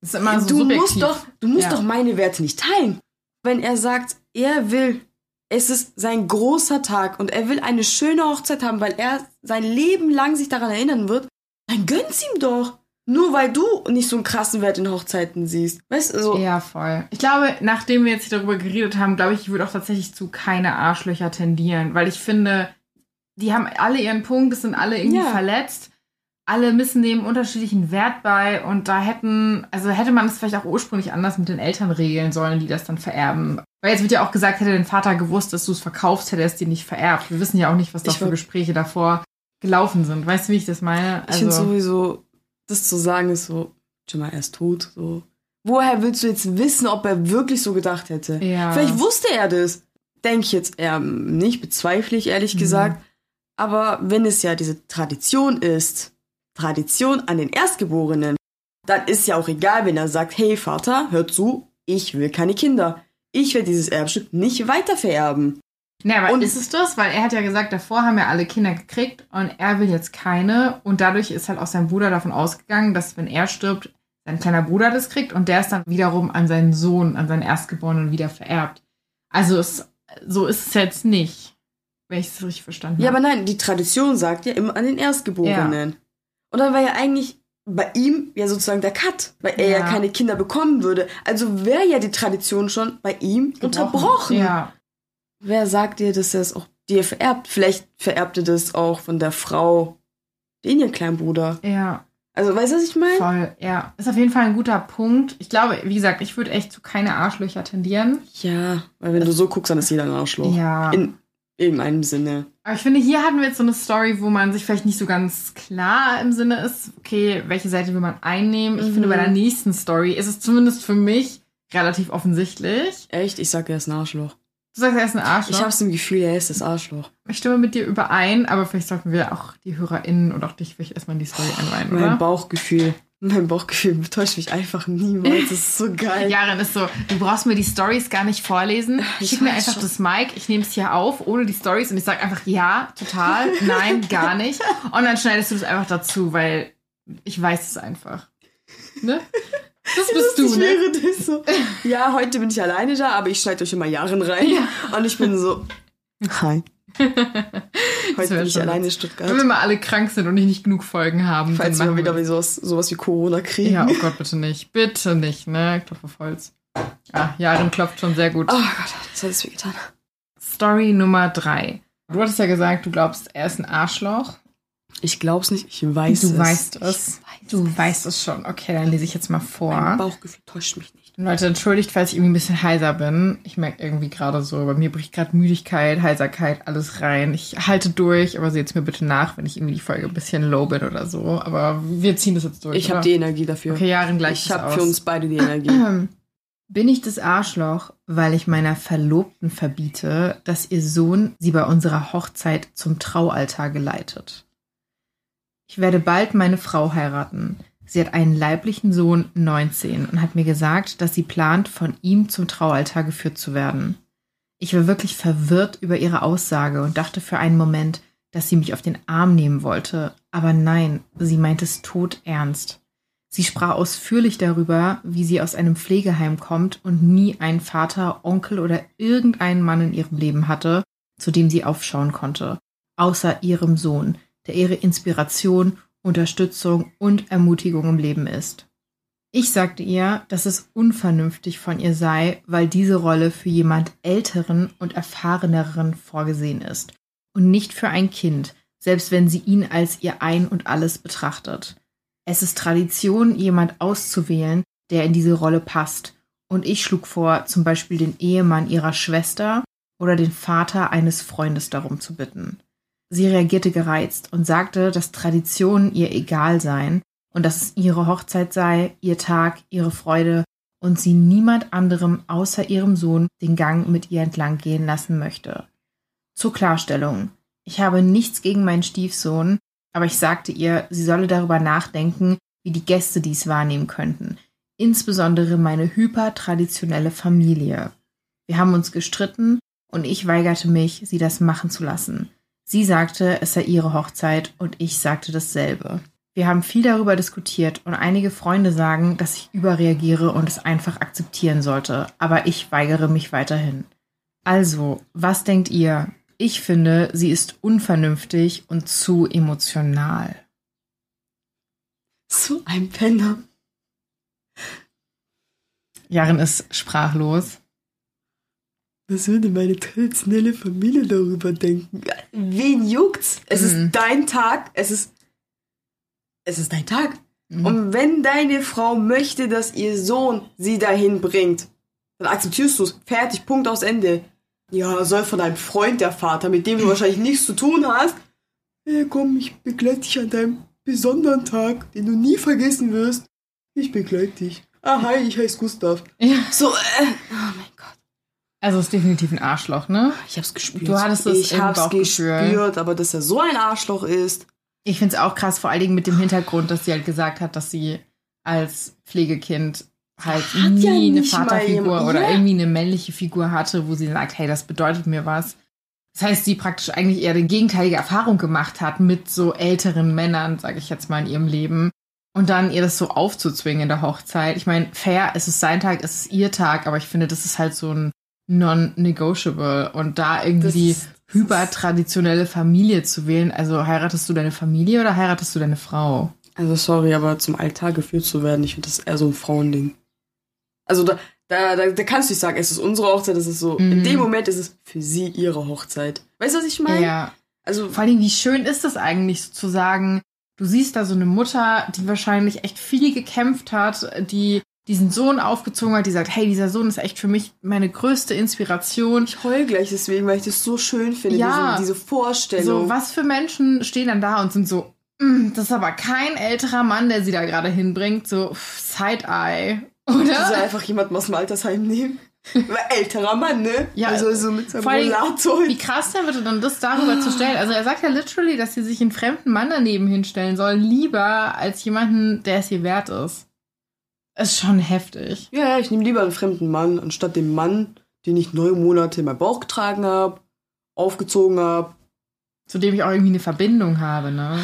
S1: Das ist immer so
S2: du
S1: subjektiv.
S2: musst doch, du musst
S1: Ja.
S2: doch meine Werte nicht teilen. Wenn er sagt, er will, es ist sein großer Tag und er will eine schöne Hochzeit haben, weil er sein Leben lang sich daran erinnern wird, dann gönn's ihm doch. Nur weil du nicht so einen krassen Wert in Hochzeiten siehst. Weißt du, so.
S1: Ja, voll. Ich glaube, nachdem wir jetzt hier darüber geredet haben, glaube ich, ich würde auch tatsächlich zu keine Arschlöcher tendieren, weil ich finde, die haben alle ihren Punkt, es sind alle irgendwie
S2: Ja.
S1: verletzt. Alle missen dem unterschiedlichen Wert bei und da hätten, also hätte man es vielleicht auch ursprünglich anders mit den Eltern regeln sollen, die das dann vererben. Weil jetzt wird ja auch gesagt, hätte dein Vater gewusst, dass du es verkaufst, hätte er es dir nicht vererbt. Wir wissen ja auch nicht, was da für Gespräche davor gelaufen sind. Weißt du, wie ich das meine?
S2: Ich finde
S1: Also,
S2: sowieso, das zu sagen ist so, Jamal, er ist tot. So. Woher willst du jetzt wissen, ob er wirklich so gedacht hätte?
S1: ja.
S2: Vielleicht wusste er das. Denke ich jetzt eher nicht, bezweifle ich ehrlich
S1: Mhm.
S2: gesagt. Aber wenn es ja diese Tradition ist, Tradition an den Erstgeborenen, dann ist ja auch egal, wenn er sagt, hey Vater, hör zu, ich will keine Kinder. Ich werde dieses Erbstück nicht weitervererben.
S1: Ne, aber
S2: Und-
S1: ist es das? Weil er hat ja gesagt, davor haben ja alle Kinder gekriegt und er will jetzt keine. Und dadurch ist halt auch sein Bruder davon ausgegangen, dass wenn er stirbt, sein kleiner Bruder das kriegt und der ist dann wiederum an seinen Sohn, an seinen Erstgeborenen wieder vererbt. Also es, so ist es jetzt nicht, wenn ich es richtig verstanden
S2: Ja,
S1: habe.
S2: aber nein, die Tradition sagt ja immer an den Erstgeborenen. Und dann war ja eigentlich bei ihm ja sozusagen der Cut, weil er ja,
S1: Ja.
S2: keine Kinder bekommen würde. Also wäre ja die Tradition schon bei ihm unterbrochen.
S1: Ja.
S2: Wer sagt dir, dass er es auch dir vererbt? Vielleicht vererbt er das auch von der Frau, den ihr kleinen Bruder.
S1: Ja,
S2: Also, weißt du, was ich meine?
S1: voll. Ja, ist auf jeden Fall ein guter Punkt. Ich glaube, wie gesagt, ich würde echt zu keine Arschlöcher tendieren.
S2: Ja, weil wenn du so guckst, dann ist jeder ein Arschloch.
S1: Ja.
S2: In irgendeinem Sinne.
S1: Aber ich finde, hier hatten wir jetzt so eine Story, wo man sich vielleicht nicht so ganz klar im Sinne ist, okay, welche Seite will man einnehmen. Ich
S2: Mhm.
S1: finde, bei der nächsten Story ist es zumindest für mich relativ offensichtlich.
S2: Echt? Ich sag, er ist ein Arschloch.
S1: Du sagst, er ist ein Arschloch.
S2: Ich hab's im Gefühl, er ist das Arschloch.
S1: Ich stimme mit dir überein, aber vielleicht sollten wir auch die HörerInnen und auch dich vielleicht erstmal in die Story einweihen,
S2: Mein
S1: oder?
S2: Bauchgefühl. Mein Bauchgefühl täuscht mich einfach niemals. Das ist so geil.
S1: Jaren ist so, du brauchst mir die Stories gar nicht vorlesen.
S2: Ich
S1: Schick mir einfach
S2: schon.
S1: das Mic, ich nehme es hier auf, ohne die Stories und ich sage einfach ja, total, nein, gar nicht. Und dann schneidest du das einfach dazu, weil ich weiß es einfach. Ne? Das bist du,
S2: Lustig
S1: ne?
S2: das so. Ja, heute bin ich alleine da, aber ich schneide euch immer Jahren rein. Und ich bin so, hi. Heute bin ich alleine in
S1: Wenn wir
S2: Stuttgart.
S1: mal alle krank sind und nicht, nicht genug Folgen haben,
S2: Falls wir wieder wie sowas, sowas wie Corona kriegen.
S1: Ja, oh Gott, bitte nicht. Bitte nicht, ne? Klopf auf Holz. Ah, Jaren klopft schon sehr gut.
S2: Oh Gott, das hat es wehgetan.
S1: Story Nummer drei. Du hattest ja gesagt, du glaubst, er ist ein Arschloch.
S2: Ich glaub's nicht, ich weiß
S1: du
S2: es.
S1: weißt
S2: Ich
S1: es.
S2: weiß
S1: Du
S2: es.
S1: weißt es schon. Okay, dann lese ich jetzt mal
S2: Mein
S1: vor.
S2: Bauchgefühl täuscht mich nicht.
S1: Leute, entschuldigt, falls ich irgendwie ein bisschen heiser bin. Ich merke irgendwie gerade so, bei mir bricht gerade Müdigkeit, Heiserkeit, alles rein. Ich halte durch, aber seht's mir bitte nach, wenn ich irgendwie die Folge ein bisschen low bin oder so. Aber wir ziehen das jetzt durch.
S2: Ich habe die Energie dafür.
S1: Okay, Jaren gleich
S2: ich habe für uns beide die Energie.
S1: Bin ich das Arschloch, weil ich meiner Verlobten verbiete, dass ihr Sohn sie bei unserer Hochzeit zum Traualtar geleitet? Ich werde bald meine Frau heiraten. Sie hat einen leiblichen Sohn, 19, und hat mir gesagt, dass sie plant, von ihm zum Traualtar geführt zu werden. Ich war wirklich verwirrt über ihre Aussage und dachte für einen Moment, dass sie mich auf den Arm nehmen wollte. Aber nein, sie meint es todernst. Sie sprach ausführlich darüber, wie sie aus einem Pflegeheim kommt und nie einen Vater, Onkel oder irgendeinen Mann in ihrem Leben hatte, zu dem sie aufschauen konnte, außer ihrem Sohn, der ihre Inspiration, Unterstützung und Ermutigung im Leben ist. Ich sagte ihr, dass es unvernünftig von ihr sei, weil diese Rolle für jemand Älteren und Erfahreneren vorgesehen ist und nicht für ein Kind, selbst wenn sie ihn als ihr Ein und alles betrachtet. Es ist Tradition, jemand auszuwählen, der in diese Rolle passt. Und ich schlug vor, zum Beispiel den Ehemann ihrer Schwester oder den Vater eines Freundes darum zu bitten. Sie reagierte gereizt und sagte, dass Traditionen ihr egal seien und dass es ihre Hochzeit sei, ihr Tag, ihre Freude und sie niemand anderem außer ihrem Sohn den Gang mit ihr entlang gehen lassen möchte. Zur Klarstellung. Ich habe nichts gegen meinen Stiefsohn, aber ich sagte ihr, sie solle darüber nachdenken, wie die Gäste dies wahrnehmen könnten, insbesondere meine hypertraditionelle Familie. Wir haben uns gestritten und ich weigerte mich, sie das machen zu lassen. Sie sagte, es sei ihre Hochzeit und ich sagte dasselbe. Wir haben viel darüber diskutiert und einige Freunde sagen, dass ich überreagiere und es einfach akzeptieren sollte, aber ich weigere mich weiterhin. Also, was denkt ihr? Ich finde, sie ist unvernünftig und zu emotional.
S2: So ein Penner.
S1: Jaren ist sprachlos.
S2: Was würde meine traditionelle Familie darüber denken? Wen juckt's? Es
S1: Mhm.
S2: ist dein Tag, es ist, es ist dein Tag.
S1: Mhm.
S2: Und wenn deine Frau möchte, dass ihr Sohn sie dahin bringt, dann akzeptierst du es. Fertig, Punkt aus Ende. Ja, soll von deinem Freund der Vater, mit dem du wahrscheinlich nichts zu tun hast. Hey, komm, ich begleite dich an deinem besonderen Tag, den du nie vergessen wirst. Ich begleite dich. Ah, hi, ich heiße Gustav.
S1: Ja.
S2: So, äh.
S1: Also ist definitiv ein Arschloch, ne?
S2: Ich hab's gespürt.
S1: Du hattest es
S2: ich hab's gespürt, aber dass er so ein Arschloch ist.
S1: Ich finde es auch krass, vor allen Dingen mit dem Hintergrund, dass sie halt gesagt hat, dass sie als Pflegekind halt
S2: Hat
S1: nie
S2: ja
S1: eine Vaterfigur oder
S2: Ja.
S1: irgendwie eine männliche Figur hatte, wo sie sagt, hey, das bedeutet mir was. Das heißt, sie praktisch eigentlich eher die gegenteilige Erfahrung gemacht hat mit so älteren Männern, sage ich jetzt mal, in ihrem Leben. Und dann ihr das so aufzuzwingen in der Hochzeit. Ich meine, fair, es ist sein Tag, es ist ihr Tag, aber ich finde, das ist halt so ein non-negotiable. Und da irgendwie hypertraditionelle Familie zu wählen, also heiratest du deine Familie oder heiratest du deine Frau?
S2: Also sorry, aber zum Altar geführt zu werden, ich finde das eher so ein Frauending. Also da, da, da, da kannst du nicht sagen, es ist unsere Hochzeit, das ist so.
S1: Mhm.
S2: In dem Moment ist es für sie ihre Hochzeit. Weißt du, was ich meine?
S1: Ja.
S2: Also
S1: Vor allem, wie schön ist das eigentlich so zu sagen, du siehst da so eine Mutter, die wahrscheinlich echt viel gekämpft hat, die diesen Sohn aufgezogen hat, die sagt, hey, dieser Sohn ist echt für mich meine größte Inspiration.
S2: ich heul gleich deswegen, weil ich das so schön finde,
S1: Ja.
S2: diese, diese Vorstellung.
S1: So, was für Menschen stehen dann da und sind so, "Mm, das ist aber kein älterer Mann, der sie da gerade hinbringt, so Side-Eye,
S2: Also
S1: oder?
S2: einfach jemanden aus dem Altersheim nehmen. Älterer Mann, ne?
S1: Ja,
S2: Also so mit seinem Rollator.
S1: Wie krass der bitte dann das darüber zu stellen. Also er sagt ja literally, dass sie sich einen fremden Mann daneben hinstellen soll, lieber als jemanden, der es ihr wert ist. Ist schon heftig.
S2: Ja, ja, ich nehme lieber einen fremden Mann, anstatt den Mann, den ich neun Monate in meinem Bauch getragen habe, aufgezogen habe.
S1: Zu dem ich auch irgendwie eine Verbindung habe, ne?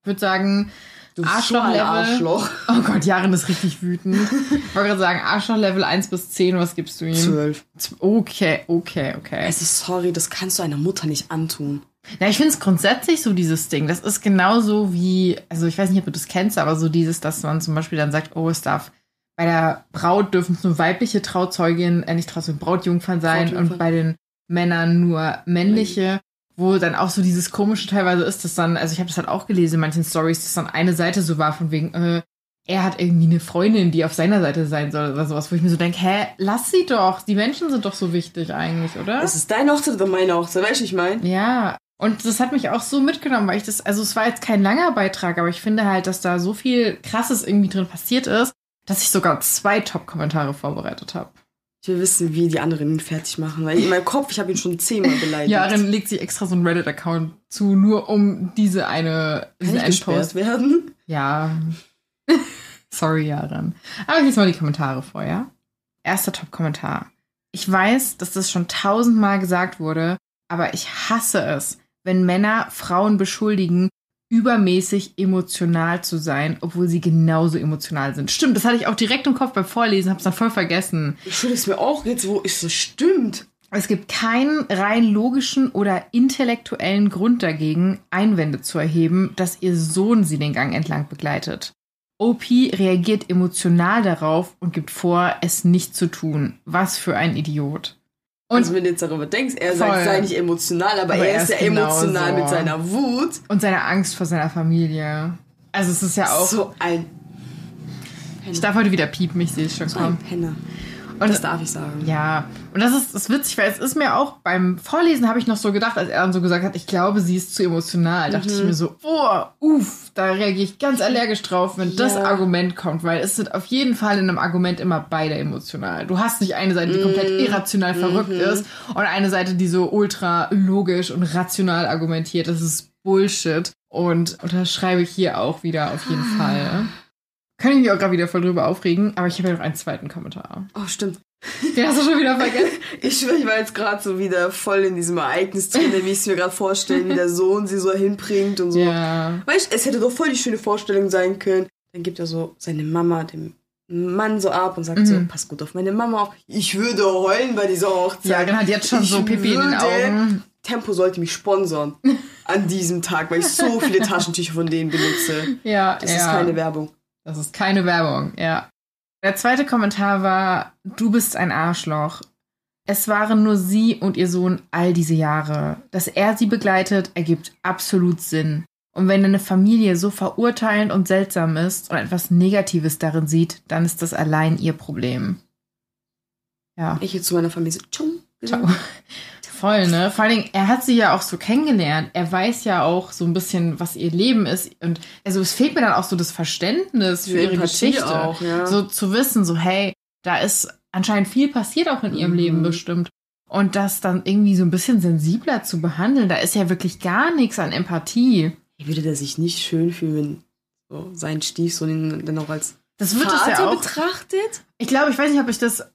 S1: Ich würde sagen,
S2: Du bist ein
S1: Arschloch-Level.
S2: Arschloch.
S1: oh Gott, Jaren ist richtig wütend. Ich wollte gerade sagen, Arschloch-Level 1 bis 10, was gibst du ihm?
S2: Zwölf.
S1: Okay, okay, okay.
S2: Also sorry, das kannst du einer Mutter nicht antun.
S1: Ja, ich finde es grundsätzlich so dieses Ding. Das ist genauso wie, also ich weiß nicht, ob du das kennst, aber so dieses, dass man zum Beispiel dann sagt, oh, es darf bei der Braut dürfen es nur weibliche Trauzeugin, äh, nicht Trauzeugin, Brautjungfern sein
S2: Brautjungfern.
S1: und bei den Männern nur männliche, wo dann auch so dieses komische teilweise ist, dass dann, also ich habe das halt auch gelesen in manchen Stories, dass dann eine Seite so war von wegen, äh, er hat irgendwie eine Freundin, die auf seiner Seite sein soll oder sowas, wo ich mir so denke, hä, lass sie doch, die Menschen sind doch so wichtig eigentlich, oder?
S2: Es ist deine Hochzeit oder meine Hochzeit, weißt du, ich meine?
S1: Ja, und das hat mich auch so mitgenommen, weil ich das, also es war jetzt kein langer Beitrag, aber ich finde halt, dass da so viel Krasses irgendwie drin passiert ist, dass ich sogar zwei Top-Kommentare vorbereitet habe.
S2: Ich will wissen, wie die anderen ihn fertig machen, weil in meinem Kopf, ich habe ihn schon zehnmal beleidigt.
S1: Jaren legt sich extra so einen Reddit-Account zu, nur um diese eine,
S2: Kann ich
S1: einen
S2: gesperrt
S1: Post.
S2: werden?
S1: Ja. Sorry, Jaren. Aber ich lese mal die Kommentare vor, ja? Erster Top-Kommentar. Ich weiß, dass das schon tausendmal gesagt wurde, aber ich hasse es, wenn Männer Frauen beschuldigen, übermäßig emotional zu sein, obwohl sie genauso emotional sind. Stimmt, das hatte ich auch direkt im Kopf beim Vorlesen, hab's dann voll vergessen.
S2: Ich schulde es mir auch jetzt, wo ich so stimmt.
S1: Es gibt keinen rein logischen oder intellektuellen Grund dagegen, Einwände zu erheben, dass ihr Sohn sie den Gang entlang begleitet. OP reagiert emotional darauf und gibt vor, es nicht zu tun. Was für ein Idiot. Und,
S2: also wenn du jetzt darüber denkst, er
S1: Voll.
S2: sagt, sei nicht emotional, aber,
S1: Aber
S2: er ist ja emotional
S1: genauso.
S2: mit seiner Wut.
S1: und seine Angst vor seiner Familie. Also es ist ja auch.
S2: So ein,
S1: ich darf heute wieder piepen, ich sehe es schon
S2: so ein. Penner.
S1: Und
S2: Das darf ich sagen.
S1: Ja, und das ist, das ist witzig, weil es ist mir auch beim Vorlesen habe ich noch so gedacht, als er dann so gesagt hat, ich glaube, sie ist zu emotional, dachte ich mir so, oh, uff, da reagiere ich ganz allergisch drauf, wenn das
S2: Ja.
S1: Argument kommt, weil es sind auf jeden Fall in einem Argument immer beide emotional. Du hast nicht eine Seite, die komplett irrational verrückt ist und eine Seite, die so ultra logisch und rational argumentiert. Das ist Bullshit. Und unterschreibe ich hier auch wieder auf jeden Fall. Kann ich mich auch gerade wieder voll drüber aufregen, aber ich habe ja noch einen zweiten Kommentar.
S2: Oh, stimmt.
S1: Den hast du schon wieder vergessen.
S2: Ich ich war jetzt gerade so wieder voll in diesem Ereignis drin, wie ich es mir gerade vorstelle, wie der Sohn sie so hinbringt und so.
S1: Ja.
S2: Weißt du, es hätte doch voll die schöne Vorstellung sein können. Dann gibt er so seine Mama dem Mann so ab und sagt so,
S1: Mhm.
S2: pass gut auf meine Mama auf. Ich würde heulen bei dieser Hochzeit.
S1: Ja, genau, die hat schon
S2: Ich
S1: so Pipi in den Augen.
S2: Tempo sollte mich sponsern an diesem Tag, weil ich so viele Taschentücher von denen benutze.
S1: Ja,
S2: Das
S1: ja.
S2: ist keine Werbung.
S1: Das ist keine Werbung, ja. Der zweite Kommentar war, du bist ein Arschloch. Es waren nur sie und ihr Sohn all diese Jahre. Dass er sie begleitet, ergibt absolut Sinn. Und wenn eine Familie so verurteilend und seltsam ist und etwas Negatives darin sieht, dann ist das allein ihr Problem. Ja.
S2: Ich jetzt zu meiner Familie so, Ciao.
S1: Ciao. Voll, ne? Vor allen Dingen, er hat sie ja auch so kennengelernt. Er weiß ja auch so ein bisschen, was ihr Leben ist. Und also es fehlt mir dann auch so das Verständnis für
S2: Für
S1: ihre
S2: Empathie
S1: Geschichte.
S2: auch, ja.
S1: So zu wissen, so, hey, da ist anscheinend viel passiert auch in ihrem
S2: Mhm.
S1: Leben bestimmt. Und das dann irgendwie so ein bisschen sensibler zu behandeln, da ist ja wirklich gar nichts an Empathie.
S2: Würde der sich nicht schön fühlen, wenn so sein Stiefsohn ihn dann auch als
S1: Das wird es
S2: Vater
S1: ja auch.
S2: betrachtet?
S1: Ich glaube, ich weiß nicht, ob ich das,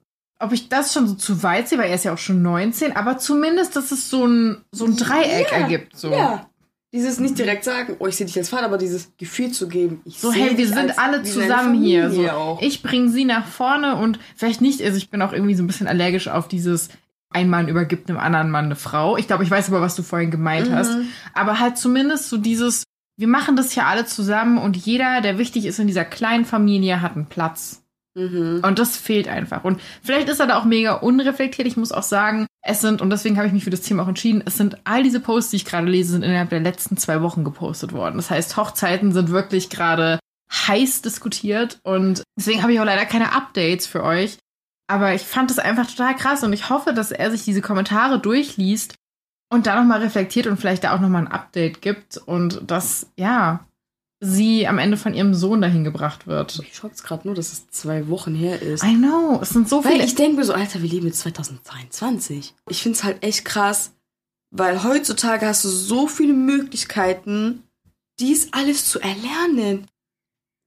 S1: ob ich das schon so zu weit sehe, weil er ist ja auch schon 19, aber zumindest, dass es so ein, so ein Dreieck
S2: Ja,
S1: ergibt. So.
S2: Ja. Dieses nicht direkt sagen, oh, ich sehe dich als Vater, aber dieses Gefühl zu geben. Ich
S1: So, hey, wir sind alle zusammen hier. So,
S2: auch.
S1: ich bringe sie nach vorne und vielleicht nicht, also ich bin auch irgendwie so ein bisschen allergisch auf dieses, ein Mann übergibt einem anderen Mann eine Frau. Ich glaube, ich weiß aber, was du vorhin gemeint
S2: Mhm.
S1: hast. Aber halt zumindest so dieses, wir machen das hier alle zusammen und jeder, der wichtig ist in dieser kleinen Familie, hat einen Platz.
S2: Mhm.
S1: Und das fehlt einfach. Und vielleicht ist er da auch mega unreflektiert. Ich muss auch sagen, es sind, und deswegen habe ich mich für das Thema auch entschieden, es sind all diese Posts, die ich gerade lese, sind innerhalb der letzten zwei Wochen gepostet worden. Das heißt, Hochzeiten sind wirklich gerade heiß diskutiert und deswegen habe ich auch leider keine Updates für euch. Aber ich fand es einfach total krass und ich hoffe, dass er sich diese Kommentare durchliest und da nochmal reflektiert und vielleicht da auch nochmal ein Update gibt und dass, ja, sie am Ende von ihrem Sohn dahin gebracht wird.
S2: Ich schockt's gerade nur, dass es zwei Wochen her ist.
S1: I know, es sind so
S2: Weil
S1: viele.
S2: ich denke mir so, Alter, wir leben jetzt 2022. Ich find's halt echt krass, weil heutzutage hast du so viele Möglichkeiten, dies alles zu erlernen.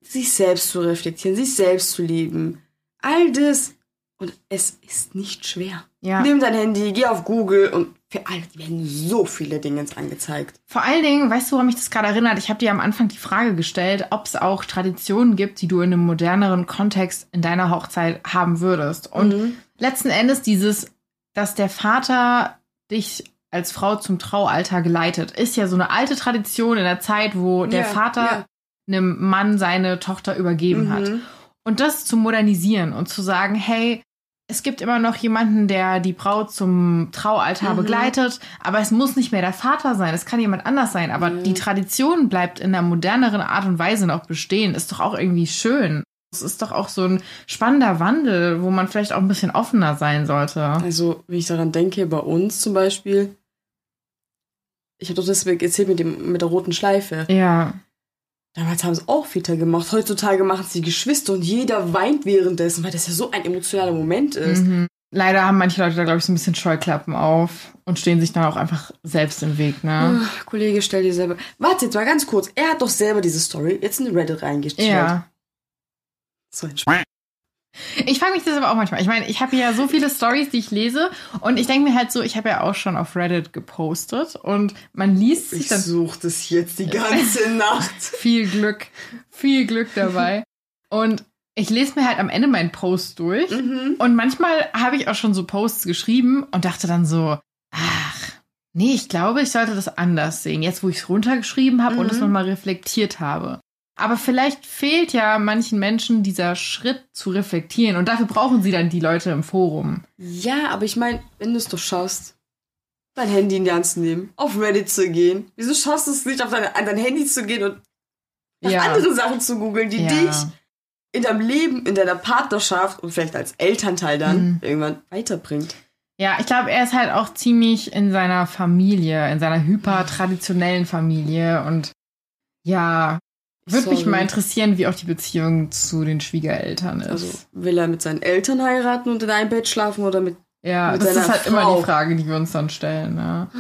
S2: Sich selbst zu reflektieren, sich selbst zu lieben. All das. Und es ist nicht schwer.
S1: ja.
S2: Nimm dein Handy, geh auf Google und für alle die werden so viele Dinge angezeigt.
S1: Vor allen Dingen, weißt du, woran mich das gerade erinnert? Ich habe dir am Anfang die Frage gestellt, ob es auch Traditionen gibt, die du in einem moderneren Kontext in deiner Hochzeit haben würdest. Und
S2: Mhm.
S1: letzten Endes dieses, dass der Vater dich als Frau zum Traualtar geleitet, ist ja so eine alte Tradition in der Zeit, wo der
S2: Ja,
S1: Vater
S2: ja.
S1: einem Mann seine Tochter übergeben hat.
S2: Mhm.
S1: Und das zu modernisieren und zu sagen, hey, es gibt immer noch jemanden, der die Braut zum Traualtar
S2: Mhm.
S1: begleitet, aber es muss nicht mehr der Vater sein, es kann jemand anders sein, aber
S2: Mhm.
S1: die Tradition bleibt in einer moderneren Art und Weise noch bestehen, ist doch auch irgendwie schön. Es ist doch auch so ein spannender Wandel, wo man vielleicht auch ein bisschen offener sein sollte.
S2: Also, wenn ich daran denke, bei uns zum Beispiel, ich habe doch das erzählt mit, dem, mit der roten Schleife.
S1: Ja,
S2: Damals haben es auch Väter gemacht. Heutzutage machen es die Geschwister und jeder weint währenddessen, weil das ja so ein emotionaler Moment ist.
S1: mhm. leider haben manche Leute da, glaube ich, so ein bisschen Scheuklappen auf und stehen sich dann auch einfach selbst im Weg, ne?
S2: Ach, Kollege, stell dir selber. Warte jetzt mal ganz kurz. Er hat doch selber diese Story jetzt in Reddit reingestellt.
S1: Ja.
S2: So ein Sp
S1: Ich frage mich das aber auch manchmal. Ich meine, ich habe ja so viele Stories, die ich lese und ich denke mir halt so, ich habe ja auch schon auf Reddit gepostet und man liest sich
S2: Ich
S1: dann
S2: suche das jetzt die ganze Nacht.
S1: viel Glück, viel Glück dabei. Und ich lese mir halt am Ende meinen Post durch
S2: Mhm.
S1: und manchmal habe ich auch schon so Posts geschrieben und dachte dann so, ach, nee, ich glaube, ich sollte das anders sehen, jetzt wo ich es runtergeschrieben habe und es
S2: Mhm.
S1: nochmal reflektiert habe. Aber vielleicht fehlt ja manchen Menschen dieser Schritt zu reflektieren und dafür brauchen sie dann die Leute im Forum.
S2: Ja, aber ich meine, wenn du es doch schaffst, dein Handy in die Hand zu nehmen, auf Reddit zu gehen, wieso schaffst du es nicht, auf deine, an dein Handy zu gehen und nach
S1: Ja.
S2: andere Sachen zu googeln, die
S1: Ja.
S2: dich in deinem Leben, in deiner Partnerschaft und vielleicht als Elternteil dann
S1: Mhm.
S2: irgendwann weiterbringt.
S1: Ja, ich glaube, er ist halt auch ziemlich in seiner Familie, in seiner hyper-traditionellen Familie und ja, würde mich mal interessieren, wie auch die Beziehung zu den Schwiegereltern ist.
S2: Also will er mit seinen Eltern heiraten und in einem Bett schlafen oder mit
S1: ja,
S2: mit
S1: das ist halt immer
S2: Frau.
S1: die Frage, die wir uns dann stellen. Ne?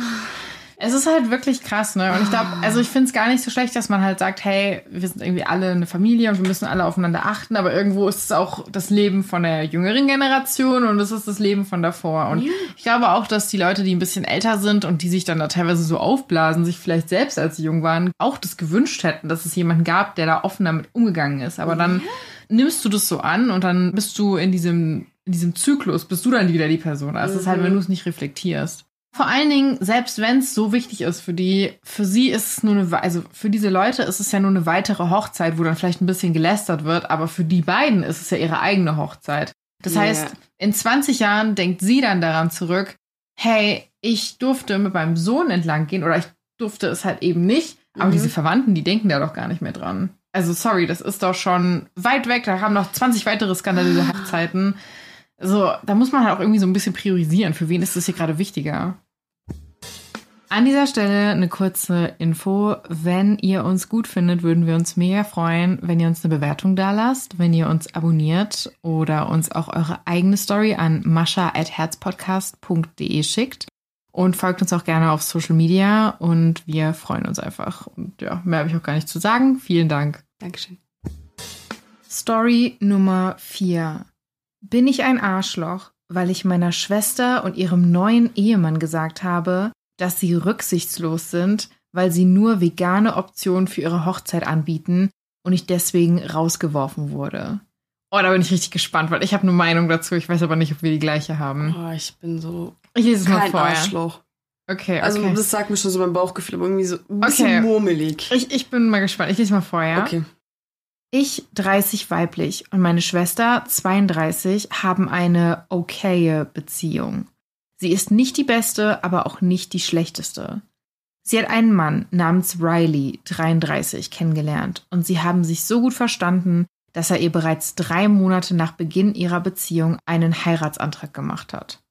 S1: Es ist halt wirklich krass, ne? Und ich glaube, also ich finde es gar nicht so schlecht, dass man halt sagt, hey, wir sind irgendwie alle eine Familie und wir müssen alle aufeinander achten, aber irgendwo ist es auch das Leben von der jüngeren Generation und es ist das Leben von davor. Und
S2: Ja.
S1: ich glaube auch, dass die Leute, die ein bisschen älter sind und die sich dann da teilweise so aufblasen, sich vielleicht selbst, als sie jung waren, auch das gewünscht hätten, dass es jemanden gab, der da offen damit umgegangen ist. Aber dann nimmst du das so an und dann bist du in diesem, in diesem Zyklus, bist du dann wieder die Person. Also es ist halt,
S2: Mhm.
S1: wenn du es nicht reflektierst. Vor allen Dingen, selbst wenn es so wichtig ist für die, für sie ist es nur eine, also für diese Leute ist es ja nur eine weitere Hochzeit, wo dann vielleicht ein bisschen gelästert wird, aber für die beiden ist es ja ihre eigene Hochzeit.
S4: Das
S2: Ja.
S4: heißt, in 20 Jahren denkt sie dann daran zurück, hey, ich durfte mit meinem Sohn entlang gehen oder ich durfte es halt eben nicht. Aber
S2: Mhm.
S4: diese Verwandten, die denken da doch gar nicht mehr dran. Also sorry, das ist doch schon weit weg. Da haben noch 20 weitere skandalöse Hochzeiten. So, da muss man halt auch irgendwie so ein bisschen priorisieren. Für wen ist das hier gerade wichtiger? An dieser Stelle eine kurze Info. Wenn ihr uns gut findet, würden wir uns mega freuen, wenn ihr uns eine Bewertung da lasst, wenn ihr uns abonniert oder uns auch eure eigene Story an mascha.herzpodcast.de schickt. Und folgt uns auch gerne auf Social Media und wir freuen uns einfach. Und ja, mehr habe ich auch gar nicht zu sagen. Vielen Dank.
S2: Dankeschön.
S1: Story Nummer 4. Bin ich ein Arschloch, weil ich meiner Schwester und ihrem neuen Ehemann gesagt habe, dass sie rücksichtslos sind, weil sie nur vegane Optionen für ihre Hochzeit anbieten und ich deswegen rausgeworfen wurde?
S4: Oh, da bin ich richtig gespannt, weil ich habe eine Meinung dazu. Ich weiß aber nicht, ob wir die gleiche haben.
S2: Oh, ich bin so
S4: Ich lese es mal
S2: kein
S4: vorher.
S2: Arschloch.
S4: Okay, okay.
S2: Also das sagt mir schon so mein Bauchgefühl, aber irgendwie so ein bisschen
S4: Okay.
S2: murmelig.
S4: ich, ich bin mal gespannt. Ich lese mal vorher.
S2: Okay.
S1: Ich, 30 weiblich und meine Schwester, 32, haben eine okaye Beziehung. Sie ist nicht die beste, aber auch nicht die schlechteste. Sie hat einen Mann namens Riley, 33, kennengelernt und sie haben sich so gut verstanden, dass er ihr bereits drei Monate nach Beginn ihrer Beziehung einen Heiratsantrag gemacht hat.